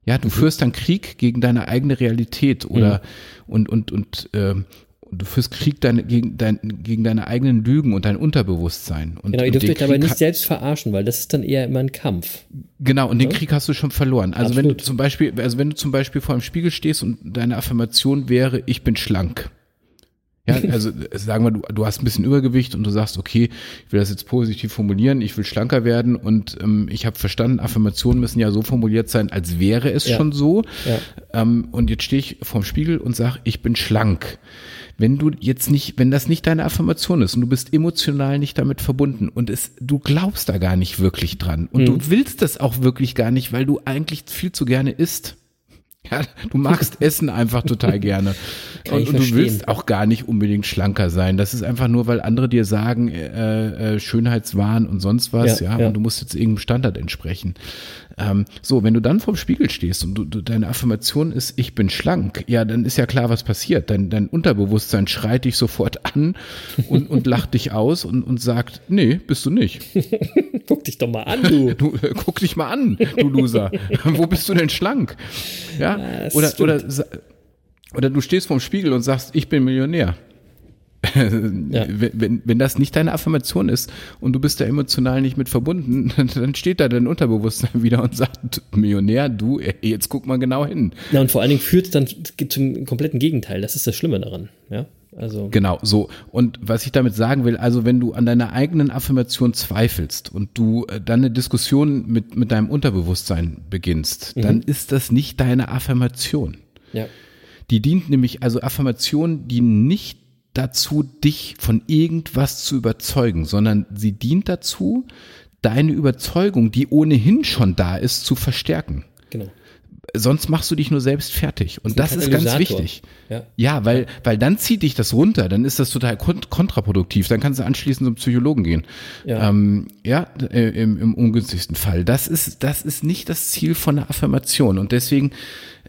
Ja, du führst dann Krieg gegen deine eigene Realität oder und und und ähm, du führst Krieg deine, gegen, dein, gegen deine eigenen Lügen und dein Unterbewusstsein. Und, Genau, ihr dürft euch dabei Krieg nicht ha- selbst verarschen, weil das ist dann eher immer ein Kampf. Genau, und den Krieg hast du schon verloren. Also wenn du zum Beispiel, also wenn du zum Beispiel vor einem Spiegel stehst und deine Affirmation wäre, ich bin schlank. Ja, also sagen wir, du, du hast ein bisschen Übergewicht und du sagst, okay, ich will das jetzt positiv formulieren, ich will schlanker werden und ähm, ich habe verstanden, Affirmationen müssen ja so formuliert sein, als wäre es Ja. schon so. Ja. Ähm, und jetzt stehe ich vorm Spiegel und sage, ich bin schlank. Wenn du jetzt nicht, wenn das nicht deine Affirmation ist und du bist emotional nicht damit verbunden und es, du glaubst da gar nicht wirklich dran und Mhm. du willst das auch wirklich gar nicht, weil du eigentlich viel zu gerne isst. Ja, du magst [LAUGHS] Essen einfach total gerne. Und und du willst auch gar nicht unbedingt schlanker sein. Das ist einfach nur, weil andere dir sagen, äh, äh, Schönheitswahn und sonst was, ja, Ja, ja. und du musst jetzt irgendeinem Standard entsprechen. Ähm, so, wenn du dann vorm Spiegel stehst und du, du, deine Affirmation ist, ich bin schlank, ja, dann ist ja klar, was passiert. Dein, dein Unterbewusstsein schreit dich sofort an und, und lacht dich aus und, und sagt, nee, bist du nicht. [LAUGHS] Guck dich doch mal an, du. Du, äh, guck dich mal an, du Loser. [LAUGHS] Wo bist du denn schlank? Ja, das oder, stimmt. oder, oder du stehst vorm Spiegel und sagst, ich bin Millionär. Wenn, wenn, wenn das nicht deine Affirmation ist und du bist da emotional nicht mit verbunden, [LAUGHS] dann steht da dein Unterbewusstsein [LAUGHS] wieder und sagt, Millionär, du, ey, jetzt guck mal genau hin. Na, und vor allen Dingen führt es dann zum kompletten Gegenteil. Das ist das Schlimme daran. Ja, also. Genau, so. Und was ich damit sagen will, also wenn du an deiner eigenen Affirmation zweifelst und du äh, dann eine Diskussion mit, mit deinem Unterbewusstsein beginnst, dann ist das nicht deine Affirmation. Ja. Die dient nämlich, also Affirmationen dienen nicht dazu, dich von irgendwas zu überzeugen, sondern sie dient dazu, deine Überzeugung, die ohnehin schon da ist, zu verstärken. Genau. Sonst machst du dich nur selbst fertig. Und das ist ganz wichtig. Ja. Ja, weil, weil dann zieht dich das runter, dann ist das total kont kontraproduktiv, dann kannst du anschließend zum Psychologen gehen. Ja. Ähm, ja, äh, im, im ungünstigsten Fall. Das ist, das ist nicht das Ziel von einer Affirmation. Und deswegen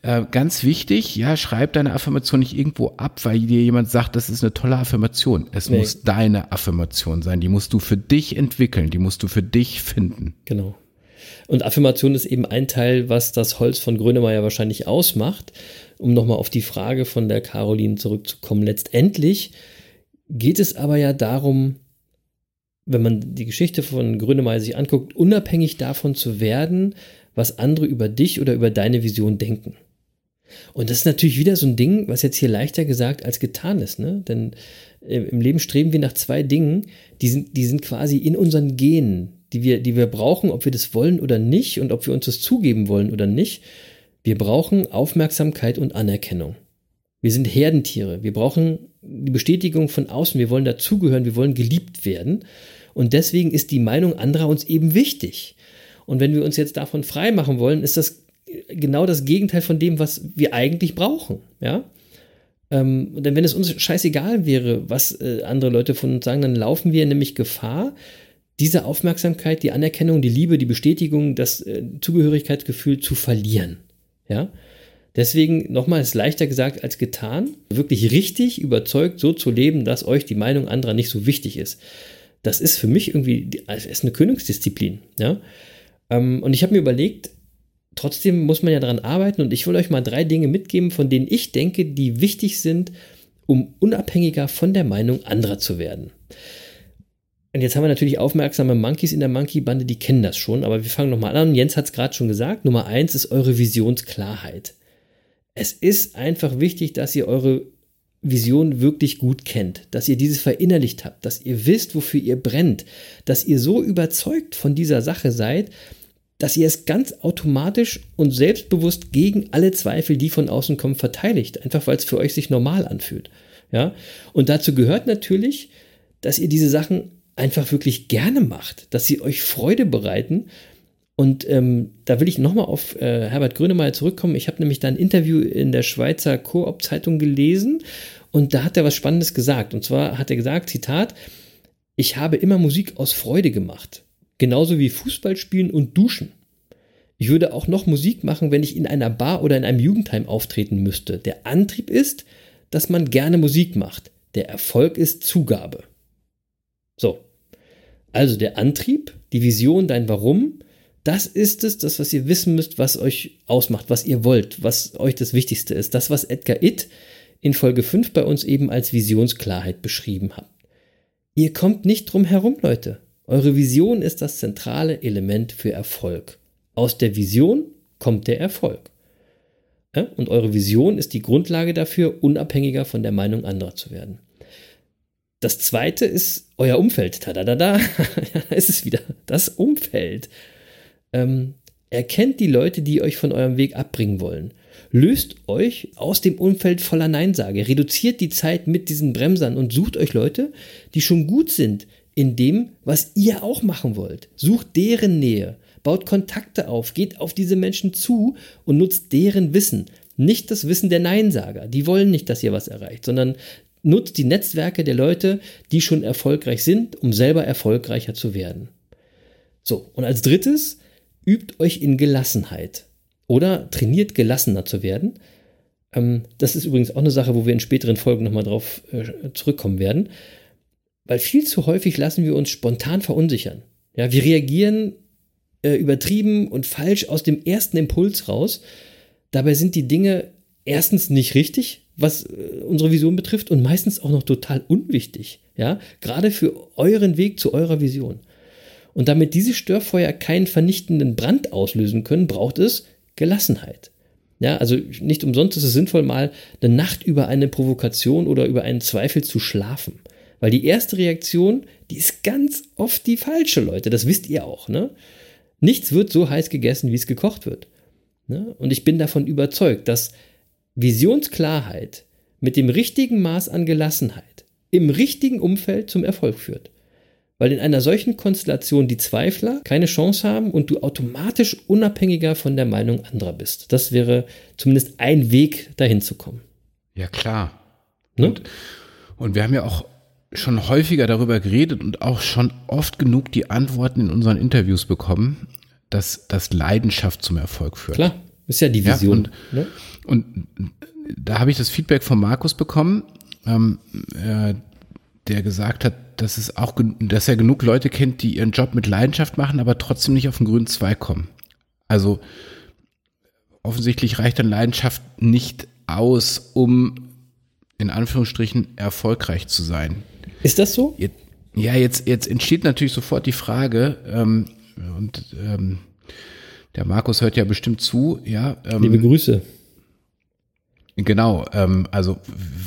äh, ganz wichtig, ja, schreib deine Affirmation nicht irgendwo ab, weil dir jemand sagt, das ist eine tolle Affirmation. Es Nee. muss deine Affirmation sein. Die musst du für dich entwickeln, die musst du für dich finden. Genau. Und Affirmation ist eben ein Teil, was das Holz von Grönemeyer wahrscheinlich ausmacht. Um nochmal auf die Frage von der Caroline zurückzukommen. Letztendlich geht es aber ja darum, wenn man die Geschichte von Grönemeyer sich anguckt, unabhängig davon zu werden, was andere über dich oder über deine Vision denken. Und das ist natürlich wieder so ein Ding, was jetzt hier leichter gesagt als getan ist, ne? Denn äh, im Leben streben wir nach zwei Dingen, die sind, die sind quasi in unseren Genen, die wir, die wir brauchen, ob wir das wollen oder nicht und ob wir uns das zugeben wollen oder nicht. Wir brauchen Aufmerksamkeit und Anerkennung. Wir sind Herdentiere. Wir brauchen die Bestätigung von außen. Wir wollen dazugehören. Wir wollen geliebt werden. Und deswegen ist die Meinung anderer uns eben wichtig. Und wenn wir uns jetzt davon frei machen wollen, ist das genau das Gegenteil von dem, was wir eigentlich brauchen. Ja? Ähm, denn wenn es uns scheißegal wäre, was äh, andere Leute von uns sagen, dann laufen wir nämlich Gefahr, diese Aufmerksamkeit, die Anerkennung, die Liebe, die Bestätigung, das äh, Zugehörigkeitsgefühl zu verlieren. Ja? Deswegen nochmal, ist leichter gesagt als getan, wirklich richtig überzeugt so zu leben, dass euch die Meinung anderer nicht so wichtig ist. Das ist für mich irgendwie, es ist eine Königsdisziplin. Ja? Ähm, und ich habe mir überlegt, trotzdem muss man ja daran arbeiten und ich will euch mal drei Dinge mitgeben, von denen ich denke, die wichtig sind, um unabhängiger von der Meinung anderer zu werden. Und jetzt haben wir natürlich aufmerksame Monkeys in der Monkey-Bande, die kennen das schon, aber wir fangen nochmal an. Jens hat es gerade schon gesagt. Nummer eins ist eure Visionsklarheit. Es ist einfach wichtig, dass ihr eure Vision wirklich gut kennt, dass ihr dieses verinnerlicht habt, dass ihr wisst, wofür ihr brennt, dass ihr so überzeugt von dieser Sache seid, dass ihr es ganz automatisch und selbstbewusst gegen alle Zweifel, die von außen kommen, verteidigt, einfach weil es für euch sich normal anfühlt. Ja? Und dazu gehört natürlich, dass ihr diese Sachen einfach wirklich gerne macht, dass sie euch Freude bereiten. Und ähm, da will ich nochmal auf äh, Herbert Grönemeyer zurückkommen. Ich habe nämlich da ein Interview in der Schweizer Koop-Zeitung gelesen und da hat er was Spannendes gesagt. Und zwar hat er gesagt, Zitat, ich habe immer Musik aus Freude gemacht. Genauso wie Fußball spielen und duschen. Ich würde auch noch Musik machen, wenn ich in einer Bar oder in einem Jugendheim auftreten müsste. Der Antrieb ist, dass man gerne Musik macht. Der Erfolg ist Zugabe. So. Also der Antrieb, die Vision, dein Warum, das ist es, das, was ihr wissen müsst, was euch ausmacht, was ihr wollt, was euch das Wichtigste ist. Das, was Edgar Itt in Folge 5 bei uns eben als Visionsklarheit beschrieben hat. Ihr kommt nicht drum herum, Leute. Eure Vision ist das zentrale Element für Erfolg. Aus der Vision kommt der Erfolg. Und eure Vision ist die Grundlage dafür, unabhängiger von der Meinung anderer zu werden. Das zweite ist euer Umfeld. Tadadada. [LAUGHS] da ist es wieder. Das Umfeld. Ähm, erkennt die Leute, die euch von eurem Weg abbringen wollen. Löst euch aus dem Umfeld voller Neinsage. Reduziert die Zeit mit diesen Bremsern und sucht euch Leute, die schon gut sind in dem, was ihr auch machen wollt. Sucht deren Nähe. Baut Kontakte auf. Geht auf diese Menschen zu und nutzt deren Wissen. Nicht das Wissen der Neinsager. Die wollen nicht, dass ihr was erreicht, sondern nutzt die Netzwerke der Leute, die schon erfolgreich sind, um selber erfolgreicher zu werden. So, und als drittes, übt euch in Gelassenheit oder trainiert gelassener zu werden. Ähm, das ist übrigens auch eine Sache, wo wir in späteren Folgen nochmal drauf äh, zurückkommen werden, weil viel zu häufig lassen wir uns spontan verunsichern. Ja, wir reagieren äh, übertrieben und falsch aus dem ersten Impuls raus. Dabei sind die Dinge erstens nicht richtig, was äh, unsere Vision betrifft und meistens auch noch total unwichtig. Ja, gerade für euren Weg zu eurer Vision. Und damit diese Störfeuer keinen vernichtenden Brand auslösen können, braucht es Gelassenheit. Ja, also nicht umsonst ist es sinnvoll, mal eine Nacht über eine Provokation oder über einen Zweifel zu schlafen. Weil die erste Reaktion, die ist ganz oft die falsche, Leute. Das wisst ihr auch, ne? Nichts wird so heiß gegessen, wie es gekocht wird. Ne? Und ich bin davon überzeugt, dass Visionsklarheit mit dem richtigen Maß an Gelassenheit im richtigen Umfeld zum Erfolg führt. Weil in einer solchen Konstellation die Zweifler keine Chance haben und du automatisch unabhängiger von der Meinung anderer bist. Das wäre zumindest ein Weg, dahin zu kommen. Ja, klar. Ne? Und, und wir haben ja auch schon häufiger darüber geredet und auch schon oft genug die Antworten in unseren Interviews bekommen, dass das Leidenschaft zum Erfolg führt. Klar, ist ja die Vision. Ja, und, ne? und, da habe ich das Feedback von Markus bekommen, ähm, äh, der gesagt hat, dass es auch, dass er genug Leute kennt, die ihren Job mit Leidenschaft machen, aber trotzdem nicht auf den grünen Zweig kommen. Also offensichtlich reicht dann Leidenschaft nicht aus, um in Anführungsstrichen erfolgreich zu sein. Ist das so? Jetzt, ja, jetzt, jetzt entsteht natürlich sofort die Frage, ähm, und ähm, der Markus hört ja bestimmt zu, ja. Ähm, Liebe Grüße. Genau, ähm, also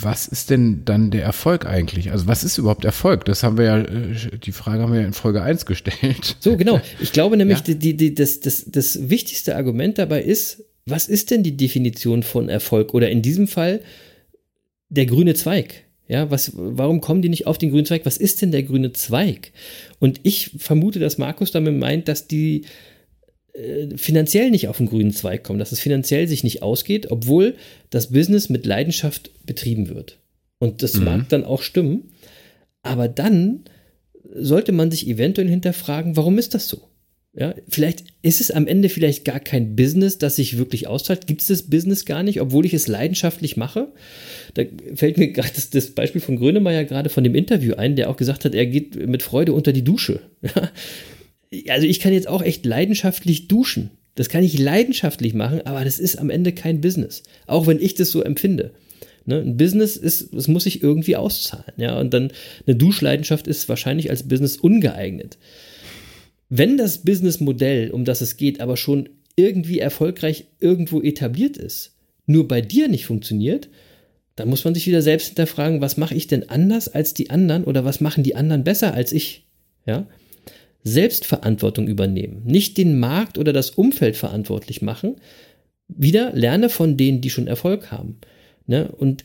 was ist denn dann der Erfolg eigentlich? Also was ist überhaupt Erfolg? Das haben wir ja, äh, die Frage haben wir ja in Folge 1 gestellt. So, genau. [LAUGHS] Ich glaube nämlich, ja? die, die, das, das, das wichtigste Argument dabei ist, was ist denn die Definition von Erfolg? Oder in diesem Fall der grüne Zweig. Ja, was, warum kommen die nicht auf den grünen Zweig? Was ist denn der grüne Zweig? Und ich vermute, dass Markus damit meint, dass die äh, finanziell nicht auf den grünen Zweig kommen, dass es finanziell sich nicht ausgeht, obwohl das Business mit Leidenschaft betrieben wird. Und das mhm. mag dann auch stimmen. Aber dann sollte man sich eventuell hinterfragen, warum ist das so? Ja, vielleicht ist es am Ende vielleicht gar kein Business, das sich wirklich auszahlt. Gibt es das Business gar nicht, obwohl ich es leidenschaftlich mache? Da fällt mir [LAUGHS] gerade das, das, Beispiel von Grönemeyer gerade von dem Interview ein, der auch gesagt hat, er geht mit Freude unter die Dusche. [LAUGHS] also ich kann jetzt auch echt leidenschaftlich duschen. Das kann ich leidenschaftlich machen, aber das ist am Ende kein Business. Auch wenn ich das so empfinde. Ne? Ein Business ist, es muss sich irgendwie auszahlen. Ja, und dann eine Duschleidenschaft ist wahrscheinlich als Business ungeeignet. Wenn das Businessmodell, um das es geht, aber schon irgendwie erfolgreich irgendwo etabliert ist, nur bei dir nicht funktioniert, dann muss man sich wieder selbst hinterfragen, was mache ich denn anders als die anderen oder was machen die anderen besser als ich? Ja? Selbstverantwortung übernehmen, nicht den Markt oder das Umfeld verantwortlich machen. Wieder lerne von denen, die schon Erfolg haben. Ne? Und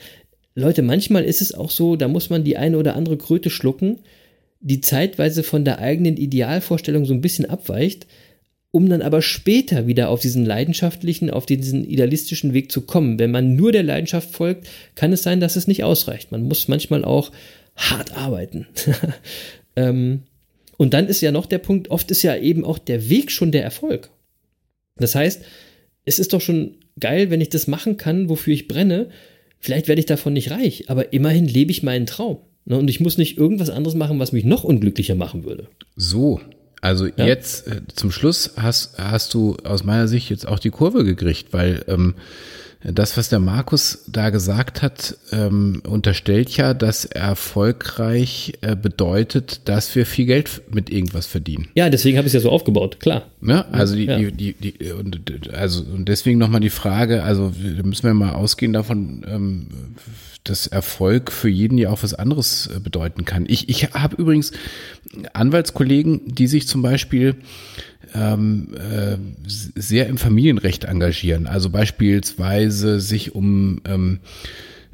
Leute, manchmal ist es auch so, da muss man die eine oder andere Kröte schlucken, die zeitweise von der eigenen Idealvorstellung so ein bisschen abweicht, um dann aber später wieder auf diesen leidenschaftlichen, auf diesen idealistischen Weg zu kommen. Wenn man nur der Leidenschaft folgt, kann es sein, dass es nicht ausreicht. Man muss manchmal auch hart arbeiten. [LAUGHS] ähm, und dann ist ja noch der Punkt, oft ist ja eben auch der Weg schon der Erfolg. Das heißt, es ist doch schon geil, wenn ich das machen kann, wofür ich brenne. Vielleicht werde ich davon nicht reich, aber immerhin lebe ich meinen Traum. Ne? Und ich muss nicht irgendwas anderes machen, was mich noch unglücklicher machen würde. So, also ja? jetzt äh, zum Schluss hast, hast du aus meiner Sicht jetzt auch die Kurve gekriegt, weil ähm, das, was der Markus da gesagt hat, ähm, unterstellt ja, dass erfolgreich äh, bedeutet, dass wir viel Geld mit irgendwas verdienen. Ja, deswegen habe ich es ja so aufgebaut, klar. Ja, also die, ja. die, die, die, und, also und deswegen nochmal die Frage, also müssen wir mal ausgehen davon, ähm, dass Erfolg für jeden ja auch was anderes äh, bedeuten kann. Ich, ich habe übrigens Anwaltskollegen, die sich zum Beispiel ähm, äh, sehr im Familienrecht engagieren. Also beispielsweise sich um ähm,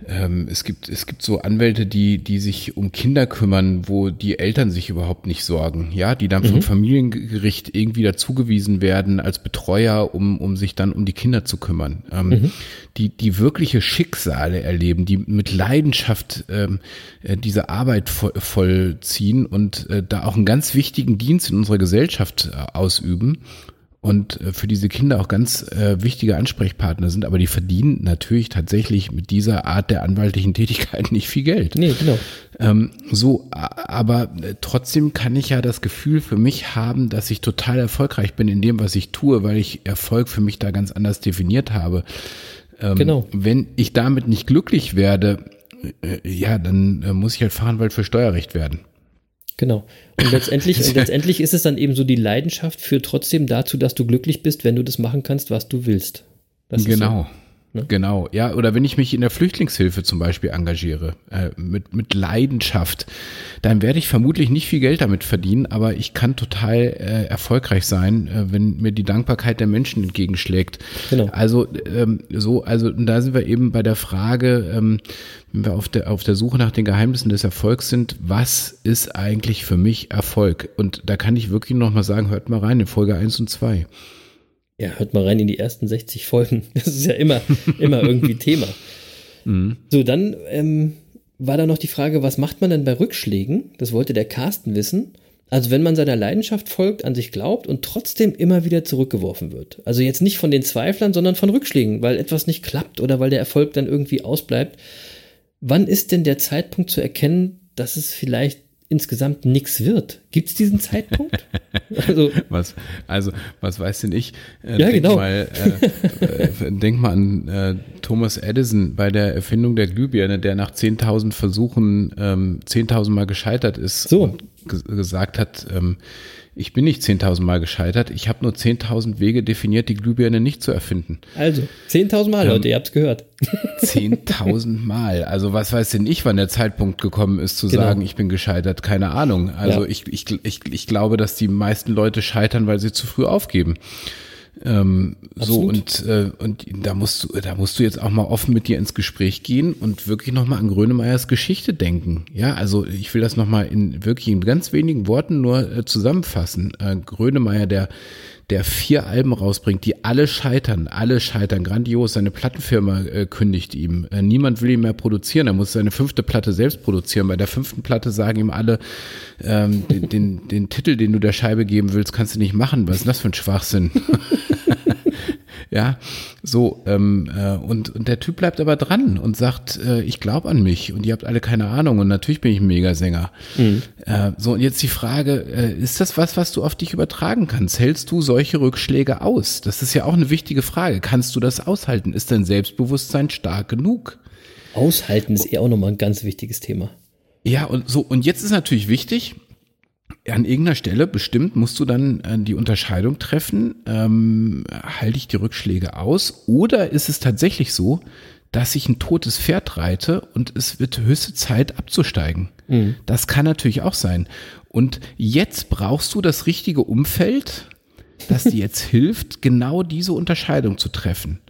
ähm, es gibt, es gibt so Anwälte, die, die sich um Kinder kümmern, wo die Eltern sich überhaupt nicht sorgen, ja, die dann mhm. vom Familiengericht irgendwie dazugewiesen werden als Betreuer, um, um sich dann um die Kinder zu kümmern. Ähm, mhm. die, die wirkliche Schicksale erleben, die mit Leidenschaft ähm, äh, diese Arbeit vo vollziehen und äh, da auch einen ganz wichtigen Dienst in unserer Gesellschaft äh, ausüben und äh, für diese Kinder auch ganz äh, wichtige Ansprechpartner sind, aber die verdienen natürlich tatsächlich mit dieser Art der anwaltlichen [LAUGHS] Tätigkeit nicht viel Geld. Nee, genau. Ähm, so, aber äh, trotzdem kann ich ja das Gefühl für mich haben, dass ich total erfolgreich bin in dem, was ich tue, weil ich Erfolg für mich da ganz anders definiert habe. Ähm, genau. Wenn ich damit nicht glücklich werde, äh, ja, dann äh, muss ich halt Fahranwalt für Steuerrecht werden. Genau. Und letztendlich, [LAUGHS] und letztendlich ist es dann eben so, die Leidenschaft führt trotzdem dazu, dass du glücklich bist, wenn du das machen kannst, was du willst. Das genau. Ne? Genau, ja, oder wenn ich mich in der Flüchtlingshilfe zum Beispiel engagiere, äh, mit, mit Leidenschaft, dann werde ich vermutlich nicht viel Geld damit verdienen, aber ich kann total äh, erfolgreich sein, äh, wenn mir die Dankbarkeit der Menschen entgegenschlägt. Genau. Also ähm, so, also da sind wir eben bei der Frage, ähm, wenn wir auf der, auf der Suche nach den Geheimnissen des Erfolgs sind, was ist eigentlich für mich Erfolg? Und da kann ich wirklich nochmal sagen, hört mal rein in Folge 1 und 2. Ja, hört mal rein in die ersten 60 Folgen. [LAUGHS] Das ist ja immer, immer irgendwie [LAUGHS] Thema. Mhm. So, dann ähm, war da noch die Frage, was macht man denn bei Rückschlägen? Das wollte der Carsten wissen. Also wenn man seiner Leidenschaft folgt, an sich glaubt und trotzdem immer wieder zurückgeworfen wird. Also jetzt nicht von den Zweiflern, sondern von Rückschlägen, weil etwas nicht klappt oder weil der Erfolg dann irgendwie ausbleibt. Wann ist denn der Zeitpunkt zu erkennen, dass es vielleicht insgesamt nichts wird. Gibt es diesen Zeitpunkt? [LAUGHS] Also was, also, was weiß denn ich? Äh, ja, denk genau. Mal, äh, äh, denk mal an äh, Thomas Edison bei der Erfindung der Glühbirne, der nach 10.000 Versuchen ähm, 10.000 Mal gescheitert ist so. und gesagt hat, ähm, ich bin nicht 10.000 Mal gescheitert. Ich habe nur 10.000 Wege definiert, die Glühbirne nicht zu erfinden. Also, 10.000 Mal, ähm, Leute, ihr habt's gehört. [LAUGHS] [LAUGHS] 10.000 Mal. Also, was weiß denn ich, wann der Zeitpunkt gekommen ist, zu genau. sagen, ich bin gescheitert? Keine Ahnung. Also, ja. ich, ich, ich, ich glaube, dass die meisten Leute scheitern, weil sie zu früh aufgeben. Ähm, so und äh, und da musst du da musst du jetzt auch mal offen mit dir ins Gespräch gehen und wirklich noch mal an Grönemeyers Geschichte denken. Ja, also ich will das noch mal in wirklich in ganz wenigen Worten nur äh, zusammenfassen. Äh, Grönemeyer, der der vier Alben rausbringt, die alle scheitern, alle scheitern, grandios. Seine Plattenfirma äh, kündigt ihm. Äh, niemand will ihn mehr produzieren. Er muss seine fünfte Platte selbst produzieren. Bei der fünften Platte sagen ihm alle, ähm, den, den, den Titel, den du der Scheibe geben willst, kannst du nicht machen. Was ist das für ein Schwachsinn? [LAUGHS] Ja, so, ähm, äh, und, und der Typ bleibt aber dran und sagt, äh, ich glaube an mich und ihr habt alle keine Ahnung und natürlich bin ich ein Megasänger. Mhm. Äh, so, und jetzt die Frage, äh, ist das was, was du auf dich übertragen kannst? Hältst du solche Rückschläge aus? Das ist ja auch eine wichtige Frage. Kannst du das aushalten? Ist dein Selbstbewusstsein stark genug? Aushalten ist eher auch nochmal ein ganz wichtiges Thema. Ja, und so, und jetzt ist natürlich wichtig, an irgendeiner Stelle bestimmt musst du dann äh, die Unterscheidung treffen, ähm, halte ich die Rückschläge aus oder ist es tatsächlich so, dass ich ein totes Pferd reite und es wird höchste Zeit abzusteigen. Mhm. Das kann natürlich auch sein. Und jetzt brauchst du das richtige Umfeld, das dir jetzt [LAUGHS] hilft, genau diese Unterscheidung zu treffen.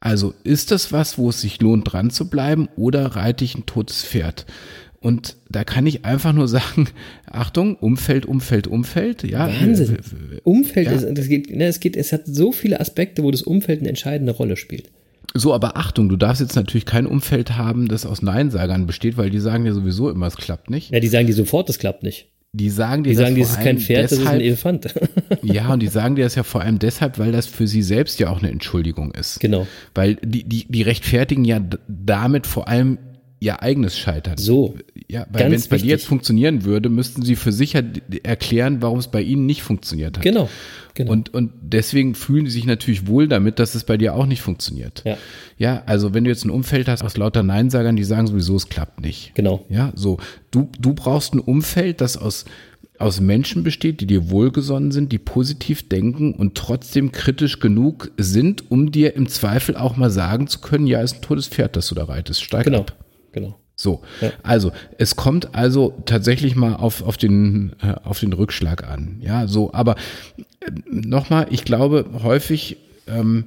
Also ist das was, wo es sich lohnt, dran zu bleiben oder reite ich ein totes Pferd? Und da kann ich einfach nur sagen, [LAUGHS] Achtung, Umfeld, Umfeld, Umfeld, ja. Wahnsinn. Umfeld ja. ist, das geht, ne, es geht, es hat so viele Aspekte, wo das Umfeld eine entscheidende Rolle spielt. So, aber Achtung, du darfst jetzt natürlich kein Umfeld haben, das aus Neinsagern besteht, weil die sagen ja sowieso immer, es klappt nicht. Ja, die sagen dir sofort, es klappt nicht. Die sagen dir die sagen, das ist kein Pferd, deshalb, das ist ein Elefant. [LAUGHS] ja, und die sagen dir das ja vor allem deshalb, weil das für sie selbst ja auch eine Entschuldigung ist. Genau. Weil die, die, die rechtfertigen ja damit vor allem ihr eigenes Scheitern. So. Ja, weil wenn es bei dir jetzt funktionieren würde, müssten sie für sicher erklären, warum es bei ihnen nicht funktioniert hat. Genau. genau. Und, und deswegen fühlen sie sich natürlich wohl damit, dass es bei dir auch nicht funktioniert. Ja. Ja, also wenn du jetzt ein Umfeld hast aus lauter Neinsagern, die sagen sowieso, es klappt nicht. Genau. Ja, so. Du, du brauchst ein Umfeld, das aus aus Menschen besteht, die dir wohlgesonnen sind, die positiv denken und trotzdem kritisch genug sind, um dir im Zweifel auch mal sagen zu können, ja, ist ein totes Pferd, das du da reitest. Steig genau. ab. Genau. So, ja. also es kommt also tatsächlich mal auf, auf, den, äh, auf den Rückschlag an. Ja, so, aber äh, nochmal, ich glaube, häufig ähm,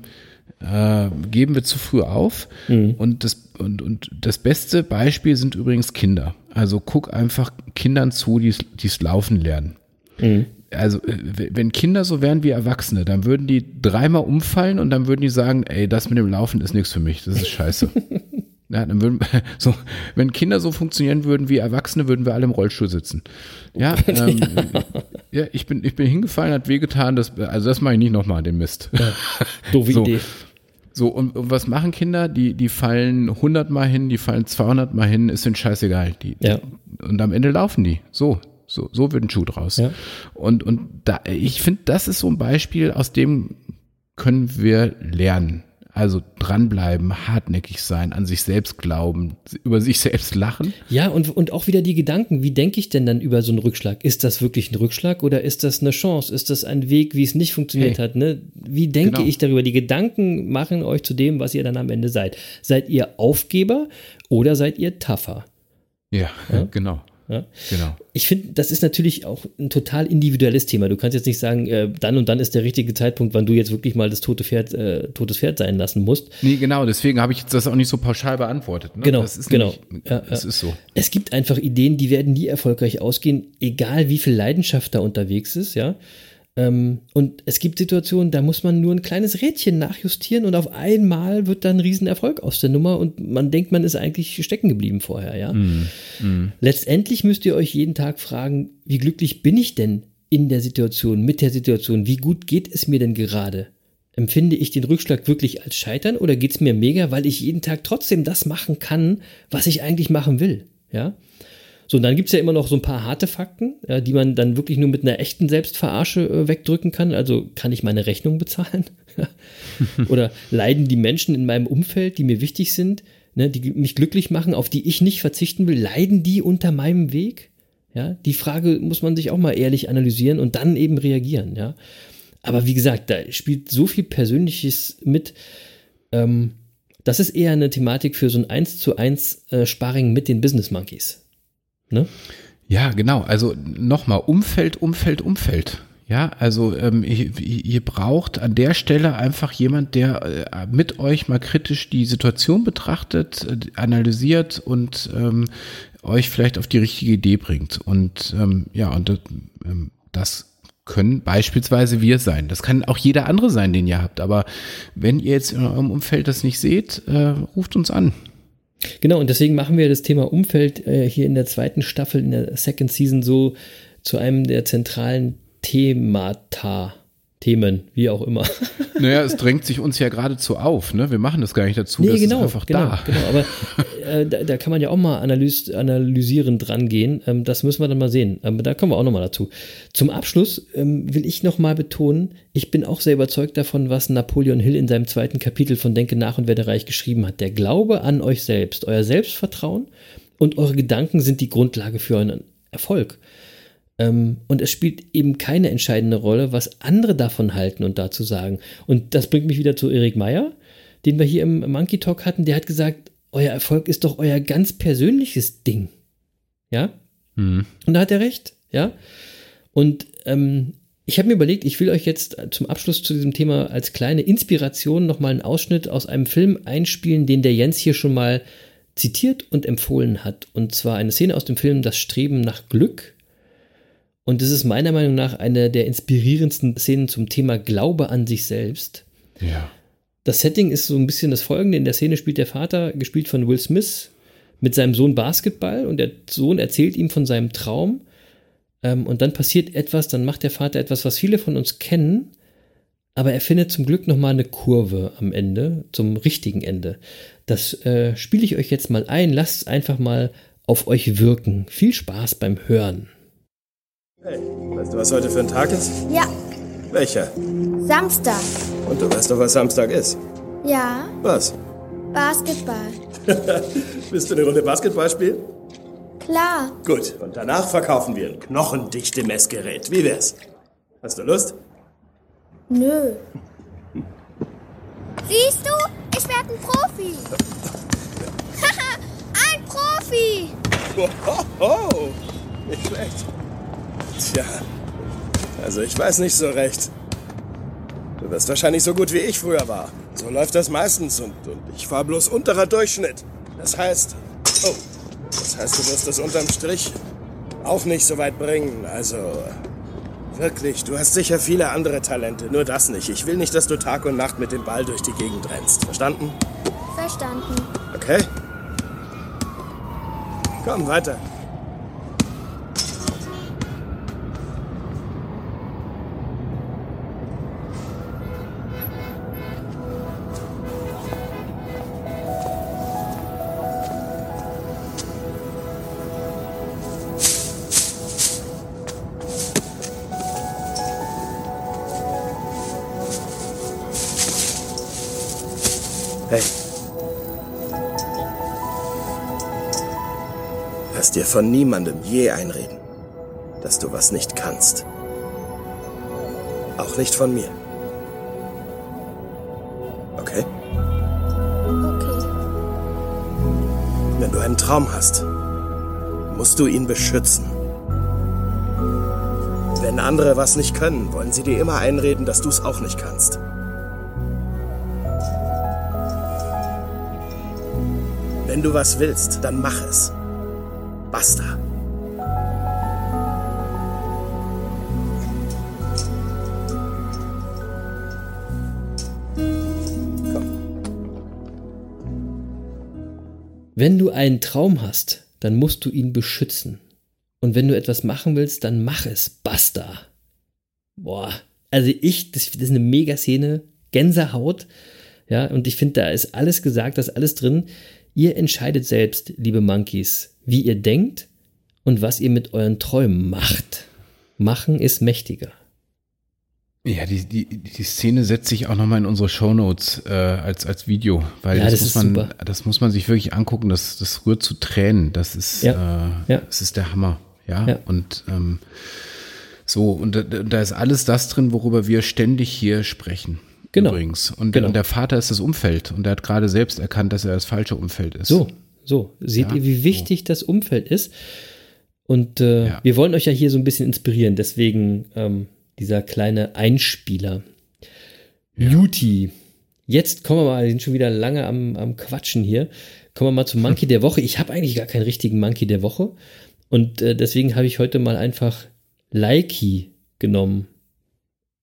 äh, geben wir zu früh auf. Mhm. Und, das, und, und das beste Beispiel sind übrigens Kinder. Also guck einfach Kindern zu, die es laufen lernen. Mhm. Also, äh, wenn Kinder so wären wie Erwachsene, dann würden die dreimal umfallen und dann würden die sagen, ey, das mit dem Laufen ist nichts für mich, das ist scheiße. [LAUGHS] Ja, dann würden, [LAUGHS] so, wenn Kinder so funktionieren würden wie Erwachsene, würden wir alle im Rollstuhl sitzen. [LAUGHS] Ja, ähm, ja ich, bin, ich bin hingefallen, hat wehgetan, das, also das mache ich nicht nochmal, den Mist. Ja, doofe so. Idee. So, und, und, was machen Kinder? Die, die fallen 100 Mal hin, die fallen 200 Mal hin, ist denen scheißegal. Die, ja. Und am Ende laufen die. So, so, so wird ein Schuh draus. Ja. Und, und da, ich finde, das ist so ein Beispiel, aus dem können wir lernen. Also dranbleiben, hartnäckig sein, an sich selbst glauben, über sich selbst lachen. Ja, und, und auch wieder die Gedanken, wie denke ich denn dann über so einen Rückschlag? Ist das wirklich ein Rückschlag oder ist das eine Chance? Ist das ein Weg, wie es nicht funktioniert hey. hat? Ne? Wie denke genau. ich darüber? Die Gedanken machen euch zu dem, was ihr dann am Ende seid. Seid ihr Aufgeber oder seid ihr tougher? Ja, ja? [LAUGHS] genau. Ja? Genau. Ich finde, das ist natürlich auch ein total individuelles Thema. Du kannst jetzt nicht sagen, äh, dann und dann ist der richtige Zeitpunkt, wann du jetzt wirklich mal das tote Pferd, äh, totes Pferd sein lassen musst. Nee, genau, deswegen habe ich das auch nicht so pauschal beantwortet. Ne? Genau, das ist genau. Nämlich, ja, das ja. ist so. Es gibt einfach Ideen, die werden nie erfolgreich ausgehen, egal wie viel Leidenschaft da unterwegs ist, ja. Ähm, und es gibt Situationen, da muss man nur ein kleines Rädchen nachjustieren und auf einmal wird dann ein Riesenerfolg aus der Nummer und man denkt, man ist eigentlich stecken geblieben vorher, ja. Mm, mm. Letztendlich müsst ihr euch jeden Tag fragen, wie glücklich bin ich denn in der Situation, mit der Situation? Wie gut geht es mir denn gerade? Empfinde ich den Rückschlag wirklich als Scheitern oder geht es mir mega, weil ich jeden Tag trotzdem das machen kann, was ich eigentlich machen will? Ja. So, und dann gibt es ja immer noch so ein paar harte Fakten, ja, die man dann wirklich nur mit einer echten Selbstverarsche äh, wegdrücken kann. Also kann ich meine Rechnung bezahlen? [LAUGHS] Oder leiden die Menschen in meinem Umfeld, die mir wichtig sind, ne, die mich glücklich machen, auf die ich nicht verzichten will, leiden die unter meinem Weg? Ja, die Frage muss man sich auch mal ehrlich analysieren und dann eben reagieren, ja. Aber wie gesagt, da spielt so viel Persönliches mit. Ähm, das ist eher eine Thematik für so ein 1 zu 1 äh, Sparring mit den Business Monkeys. Ne? Ja, genau. Also nochmal, Umfeld, Umfeld, Umfeld. Ja, also ähm, ihr, ihr, braucht an der Stelle einfach jemand, der äh, mit euch mal kritisch die Situation betrachtet, äh, analysiert und ähm, euch vielleicht auf die richtige Idee bringt. Und ähm, ja, und das, ähm, das können beispielsweise wir sein. Das kann auch jeder andere sein, den ihr habt. Aber wenn ihr jetzt in eurem Umfeld das nicht seht, äh, ruft uns an. Genau, und deswegen machen wir das Thema Umfeld äh, hier in der zweiten Staffel, in der Second Season so zu einem der zentralen Themata. Themen, wie auch immer. [LAUGHS] Naja, es drängt sich uns ja geradezu auf, ne? Wir machen das gar nicht dazu, Nee, das genau, ist einfach genau, da. genau. Aber äh, da, da kann man ja auch mal analys analysierend dran gehen. Ähm, das müssen wir dann mal sehen. Aber da kommen wir auch noch mal dazu. Zum Abschluss ähm, will ich noch mal betonen, ich bin auch sehr überzeugt davon, was Napoleon Hill in seinem zweiten Kapitel von Denke nach und werde reich geschrieben hat. Der Glaube an euch selbst, euer Selbstvertrauen und eure Gedanken sind die Grundlage für euren Erfolg. Ähm, und es spielt eben keine entscheidende Rolle, was andere davon halten und dazu sagen. Und das bringt mich wieder zu Erik Meyer, den wir hier im Monkey Talk hatten. Der hat gesagt, euer Erfolg ist doch euer ganz persönliches Ding. Ja? Mhm. Und da hat er recht. Ja? Und ähm, ich habe mir überlegt, ich will euch jetzt zum Abschluss zu diesem Thema als kleine Inspiration nochmal einen Ausschnitt aus einem Film einspielen, den der Jens hier schon mal zitiert und empfohlen hat. Und zwar eine Szene aus dem Film Das Streben nach Glück. Und das ist meiner Meinung nach eine der inspirierendsten Szenen zum Thema Glaube an sich selbst. Ja. Das Setting ist so ein bisschen das folgende. In der Szene spielt der Vater, gespielt von Will Smith, mit seinem Sohn Basketball und der Sohn erzählt ihm von seinem Traum. Ähm, und dann passiert etwas, dann macht der Vater etwas, was viele von uns kennen, aber er findet zum Glück nochmal eine Kurve am Ende, zum richtigen Ende. Das äh, spiele ich euch jetzt mal ein. Lasst es einfach mal auf euch wirken. Viel Spaß beim Hören. Hey, weißt du, was heute für ein Tag ist? Ja, Welcher? Samstag. Und du weißt doch, was Samstag ist. Ja, Was? Basketball. [LAUGHS] Willst du eine Runde Basketball spielen? Klar. Gut. Und danach verkaufen wir ein knochendichte Messgerät. Wie wär's? Hast du Lust? Nö. Siehst du? Ich werde ein Profi. Haha, [LAUGHS] ein Profi. Oh, oh, nicht schlecht. Tja, also ich weiß nicht so recht. Du wirst wahrscheinlich so gut wie ich früher war. So läuft das meistens und, und ich war bloß unterer Durchschnitt. Das heißt, oh, das heißt, du wirst es unterm Strich auch nicht so weit bringen. Also, wirklich, du hast sicher viele andere Talente, nur das nicht. Ich will nicht, dass du Tag und Nacht mit dem Ball durch die Gegend rennst. Verstanden? Verstanden. Okay. Komm, weiter. Lass dir von niemandem je einreden, dass du was nicht kannst. Auch nicht von mir. Okay? Okay. Wenn du einen Traum hast, musst du ihn beschützen. Wenn andere was nicht können, wollen sie dir immer einreden, dass du es auch nicht kannst. Wenn du was willst, dann mach es. Basta. Wenn du einen Traum hast, dann musst du ihn beschützen. Und wenn du etwas machen willst, dann mach es. Basta. Boah. Also ich, das, das ist eine Mega-Szene. Gänsehaut. Ja, und ich finde, da ist alles gesagt, da ist alles drin. Ihr entscheidet selbst, liebe Monkeys, wie ihr denkt und was ihr mit euren Träumen macht. Machen ist mächtiger. Ja, die, die, die Szene setzt sich auch nochmal in unsere Shownotes äh, als, als Video, weil Ja, das, das muss man, super. das muss man sich wirklich angucken. Das, das rührt zu Tränen. Das ist, Ja, äh, ja. das ist der Hammer. Ja, und ähm, so, und da, da ist alles das drin, worüber wir ständig hier sprechen. Genau. Übrigens. Und, Genau. und der Vater ist das Umfeld und er hat gerade selbst erkannt, dass er das falsche Umfeld ist. So, so. Seht Ja, ihr, wie wichtig das Umfeld ist? Und äh, Ja. wir wollen euch ja hier so ein bisschen inspirieren, deswegen ähm, dieser kleine Einspieler. Juti. Jetzt kommen wir mal, wir sind schon wieder lange am, am Quatschen hier. Kommen wir mal zum Monkey der Woche. Ich habe eigentlich gar keinen richtigen Monkey der Woche. Und äh, deswegen habe ich heute mal einfach Likey genommen.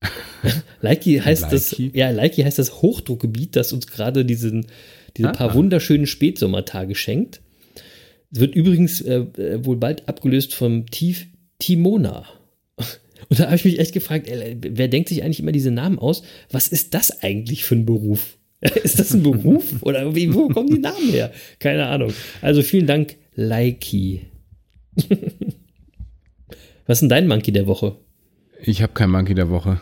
[LAUGHS] Leiki heißt das, Leiki? ja, Leiki heißt das Hochdruckgebiet, das uns gerade diesen, diese Ah. paar wunderschönen Spätsommertage schenkt. Es wird übrigens äh, äh, wohl bald abgelöst vom Tief Timona. [LAUGHS] Und da habe ich mich echt gefragt, ey, wer denkt sich eigentlich immer diese Namen aus? Was ist das eigentlich für ein Beruf? [LAUGHS] Ist das ein Beruf? Oder wie, wo kommen die Namen her? Keine Ahnung. Also vielen Dank, Leiki. [LAUGHS] Was ist denn dein Monkey der Woche? Ich habe kein Monkey der Woche.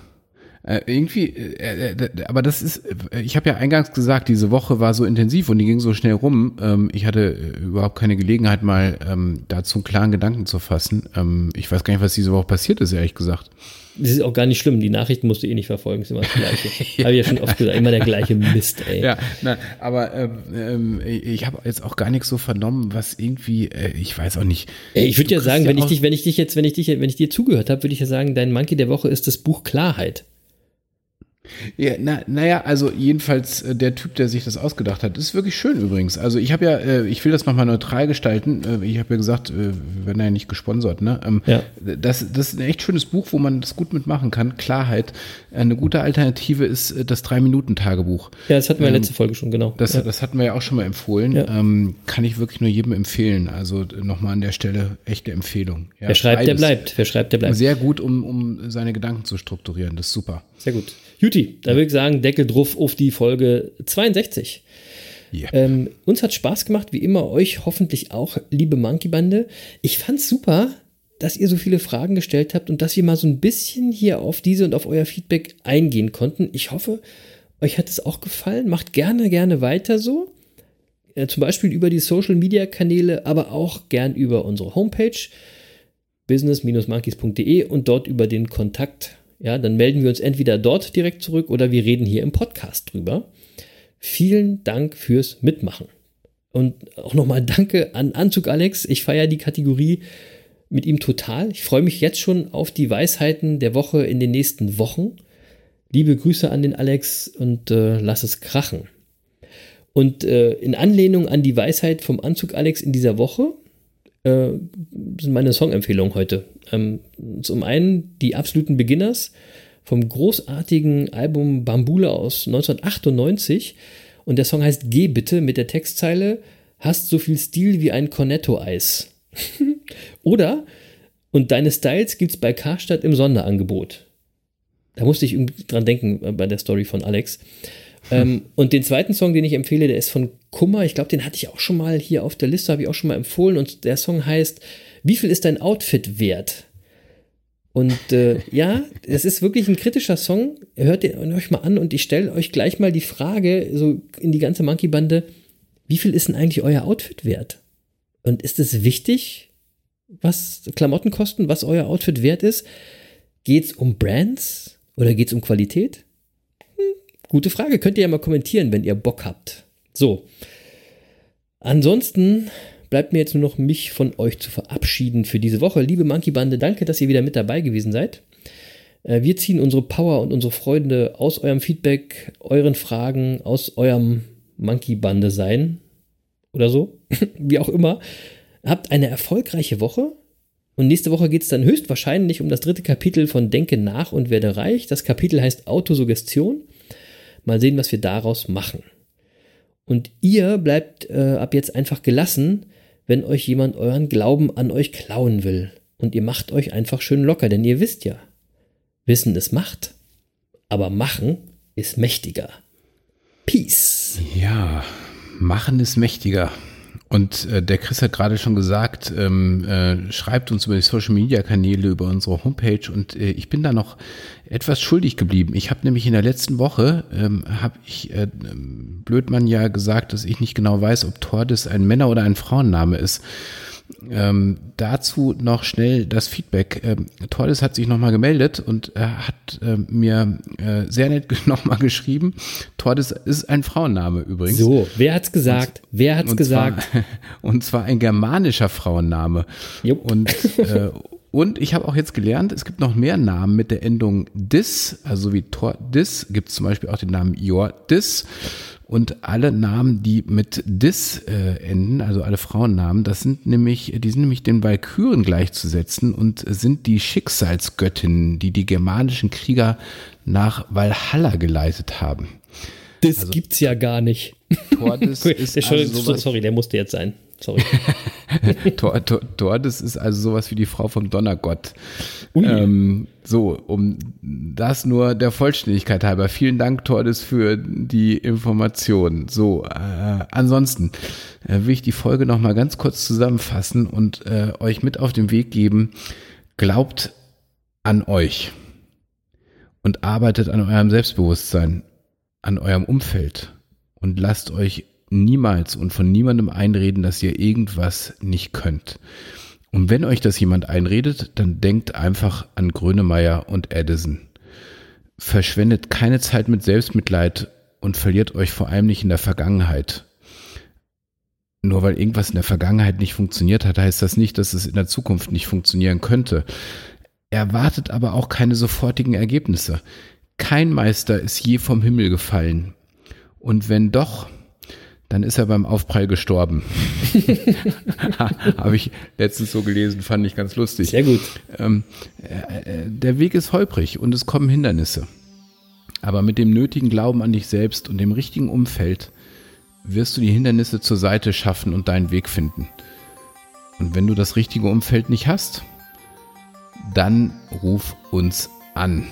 Äh, irgendwie, äh, äh, aber das ist, äh, ich habe ja eingangs gesagt, diese Woche war so intensiv und die ging so schnell rum. Ähm, ich hatte äh, überhaupt keine Gelegenheit, mal ähm, dazu einen klaren Gedanken zu fassen. Ähm, ich weiß gar nicht, was diese Woche passiert ist, ehrlich gesagt. Das ist auch gar nicht schlimm. Die Nachrichten musst du eh nicht verfolgen. Ist immer das Gleiche. [LAUGHS] Habe ich ja schon oft gesagt. Immer der gleiche Mist, ey. Ja, na, aber ähm, ähm, ich habe jetzt auch gar nichts so vernommen, was irgendwie, äh, ich weiß auch nicht. Ey, ich würde ja sagen, wenn ich dich, wenn ich dich jetzt, wenn ich dich, wenn ich dir zugehört habe, würde ich ja sagen, dein Monkey der Woche ist das Buch Klarheit. Ja, na, naja, also jedenfalls äh, der Typ, der sich das ausgedacht hat, ist wirklich schön übrigens. Also ich habe ja, äh, ich will das nochmal neutral gestalten. Äh, ich habe ja gesagt, wir werden ja nicht gesponsert, ne? Ähm, Ja. das, das ist ein echt schönes Buch, wo man das gut mitmachen kann. Klarheit. Eine gute Alternative ist das Drei-Minuten-Tagebuch. Ja, das hatten wir in der Ähm, letzten Folge schon, genau. Das, ja. das hatten wir ja auch schon mal empfohlen. Ja. Ähm, kann ich wirklich nur jedem empfehlen. Also nochmal an der Stelle echte Empfehlung. Ja, Wer schreibt, der bleibt. Wer schreibt, der bleibt. Sehr gut, um, um seine Gedanken zu strukturieren. Das ist super. Sehr gut. Juti, da würde ich sagen, Deckel drauf auf die Folge 62. Ja. Ähm, uns hat Spaß gemacht, wie immer, euch hoffentlich auch, liebe Monkey-Bande. Ich fand's super, dass ihr so viele Fragen gestellt habt und dass wir mal so ein bisschen hier auf diese und auf euer Feedback eingehen konnten. Ich hoffe, euch hat es auch gefallen. Macht gerne, gerne weiter so. Äh, zum Beispiel über die Social-Media-Kanäle, aber auch gern über unsere Homepage business-monkeys.de und dort über den Kontakt. Ja, dann melden wir uns entweder dort direkt zurück oder wir reden hier im Podcast drüber. Vielen Dank fürs Mitmachen. Und auch nochmal Danke an Anzug Alex. Ich feiere die Kategorie mit ihm total. Ich freue mich jetzt schon auf die Weisheiten der Woche in den nächsten Wochen. Liebe Grüße an den Alex und äh, lass es krachen. Und äh, in Anlehnung an die Weisheit vom Anzug Alex in dieser Woche äh, sind meine Songempfehlungen heute. Ähm, zum einen die absoluten Beginners vom großartigen Album Bambule aus 1998 und der Song heißt Geh bitte mit der Textzeile Hast so viel Stil wie ein Cornetto-Eis. [LAUGHS] Oder und deine Styles gibt's bei Karstadt im Sonderangebot. Da musste ich dran denken äh, bei der Story von Alex. Ähm, und den zweiten Song, den ich empfehle, der ist von Kummer. Ich glaube, den hatte ich auch schon mal hier auf der Liste, habe ich auch schon mal empfohlen. Und der Song heißt Wie viel ist dein Outfit wert? Und äh, ja, es ist wirklich ein kritischer Song. Hört den euch mal an und ich stelle euch gleich mal die Frage, so in die ganze Monkey-Bande, wie viel ist denn eigentlich euer Outfit wert? Und ist es wichtig, was Klamotten kosten, was euer Outfit wert ist? Geht es um Brands oder geht es um Qualität? Gute Frage. Könnt ihr ja mal kommentieren, wenn ihr Bock habt. So. Ansonsten bleibt mir jetzt nur noch mich von euch zu verabschieden für diese Woche. Liebe Monkey Bande, danke, dass ihr wieder mit dabei gewesen seid. Äh, Wir ziehen unsere Power und unsere Freude aus eurem Feedback, euren Fragen, aus eurem Monkey Bande sein oder so, [LAUGHS] wie auch immer. Habt eine erfolgreiche Woche. Und nächste Woche geht es dann höchstwahrscheinlich um das dritte Kapitel von Denke nach und werde reich. Das Kapitel heißt Autosuggestion. Mal sehen, was wir daraus machen. Und ihr bleibt äh, ab jetzt einfach gelassen, wenn euch jemand euren Glauben an euch klauen will. Und ihr macht euch einfach schön locker, denn ihr wisst ja, Wissen ist Macht, aber Machen ist mächtiger. Peace. Ja, machen ist mächtiger. Und äh, der Chris hat gerade schon gesagt, ähm, äh, schreibt uns über die Social Media Kanäle, über unsere Homepage und äh, ich bin da noch etwas schuldig geblieben. Ich habe nämlich in der letzten Woche, ähm, habe ich äh, Blödmann ja gesagt, dass ich nicht genau weiß, ob Tordes ein Männer- oder ein Frauenname ist. Ähm, dazu noch schnell das Feedback. Ähm, Tordes hat sich nochmal gemeldet und er hat äh, mir äh, sehr nett [LAUGHS] nochmal geschrieben. Tordes ist ein Frauenname übrigens. So, wer hat's gesagt? wer hat's und gesagt? Zwar, [LAUGHS] und zwar ein germanischer Frauenname. Jupp. Und, äh, und ich habe auch jetzt gelernt, es gibt noch mehr Namen mit der Endung dis, also wie Tor dis, gibt es zum Beispiel auch den Namen Jordis. Und alle Namen, die mit dis äh, enden, also alle Frauennamen, das sind nämlich, die sind nämlich den Walküren gleichzusetzen und sind die Schicksalsgöttinnen, die die germanischen Krieger nach Valhalla geleitet haben. Das also, gibt's ja gar nicht. Tordes [LAUGHS] ist also sowas, sorry, der musste jetzt sein. Sorry. [LAUGHS] Tor, Tor, Tordes ist also sowas wie die Frau vom Donnergott. Ähm, so, um das nur der Vollständigkeit halber. Vielen Dank, Tordes, für die Information. So, äh, ansonsten äh, will ich die Folge nochmal ganz kurz zusammenfassen und äh, euch mit auf den Weg geben. Glaubt an euch und arbeitet an eurem Selbstbewusstsein, an eurem Umfeld und lasst euch niemals und von niemandem einreden, dass ihr irgendwas nicht könnt. Und wenn euch das jemand einredet, dann denkt einfach an Grönemeyer und Edison. Verschwendet keine Zeit mit Selbstmitleid und verliert euch vor allem nicht in der Vergangenheit. Nur weil irgendwas in der Vergangenheit nicht funktioniert hat, heißt das nicht, dass es in der Zukunft nicht funktionieren könnte. Erwartet aber auch keine sofortigen Ergebnisse. Kein Meister ist je vom Himmel gefallen. Und wenn doch, dann ist er beim Aufprall gestorben. [LAUGHS] Habe ich letztens so gelesen, fand ich ganz lustig. Sehr gut. Ähm, äh, der Weg ist holprig und es kommen Hindernisse. Aber mit dem nötigen Glauben an dich selbst und dem richtigen Umfeld wirst du die Hindernisse zur Seite schaffen und deinen Weg finden. Und wenn du das richtige Umfeld nicht hast, dann ruf uns an.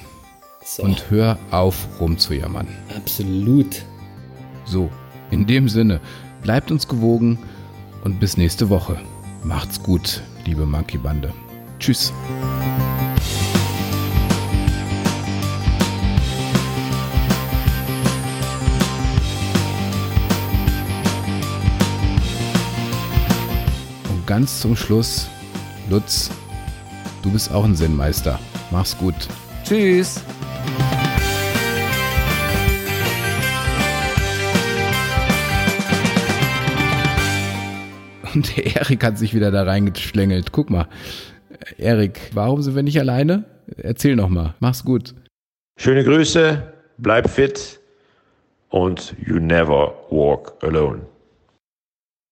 So. Und hör auf, rumzujammern. Absolut. So, in dem Sinne, bleibt uns gewogen und bis nächste Woche. Macht's gut, liebe Monkey Bande. Tschüss. Und ganz zum Schluss, Lutz, du bist auch ein Zen-Meister. Mach's gut. Tschüss. Und der [LAUGHS] Erik hat sich wieder da reingeschlängelt. Guck mal. Erik, warum sind wir nicht alleine? Erzähl noch mal. Mach's gut. Schöne Grüße, bleib fit und you never walk alone.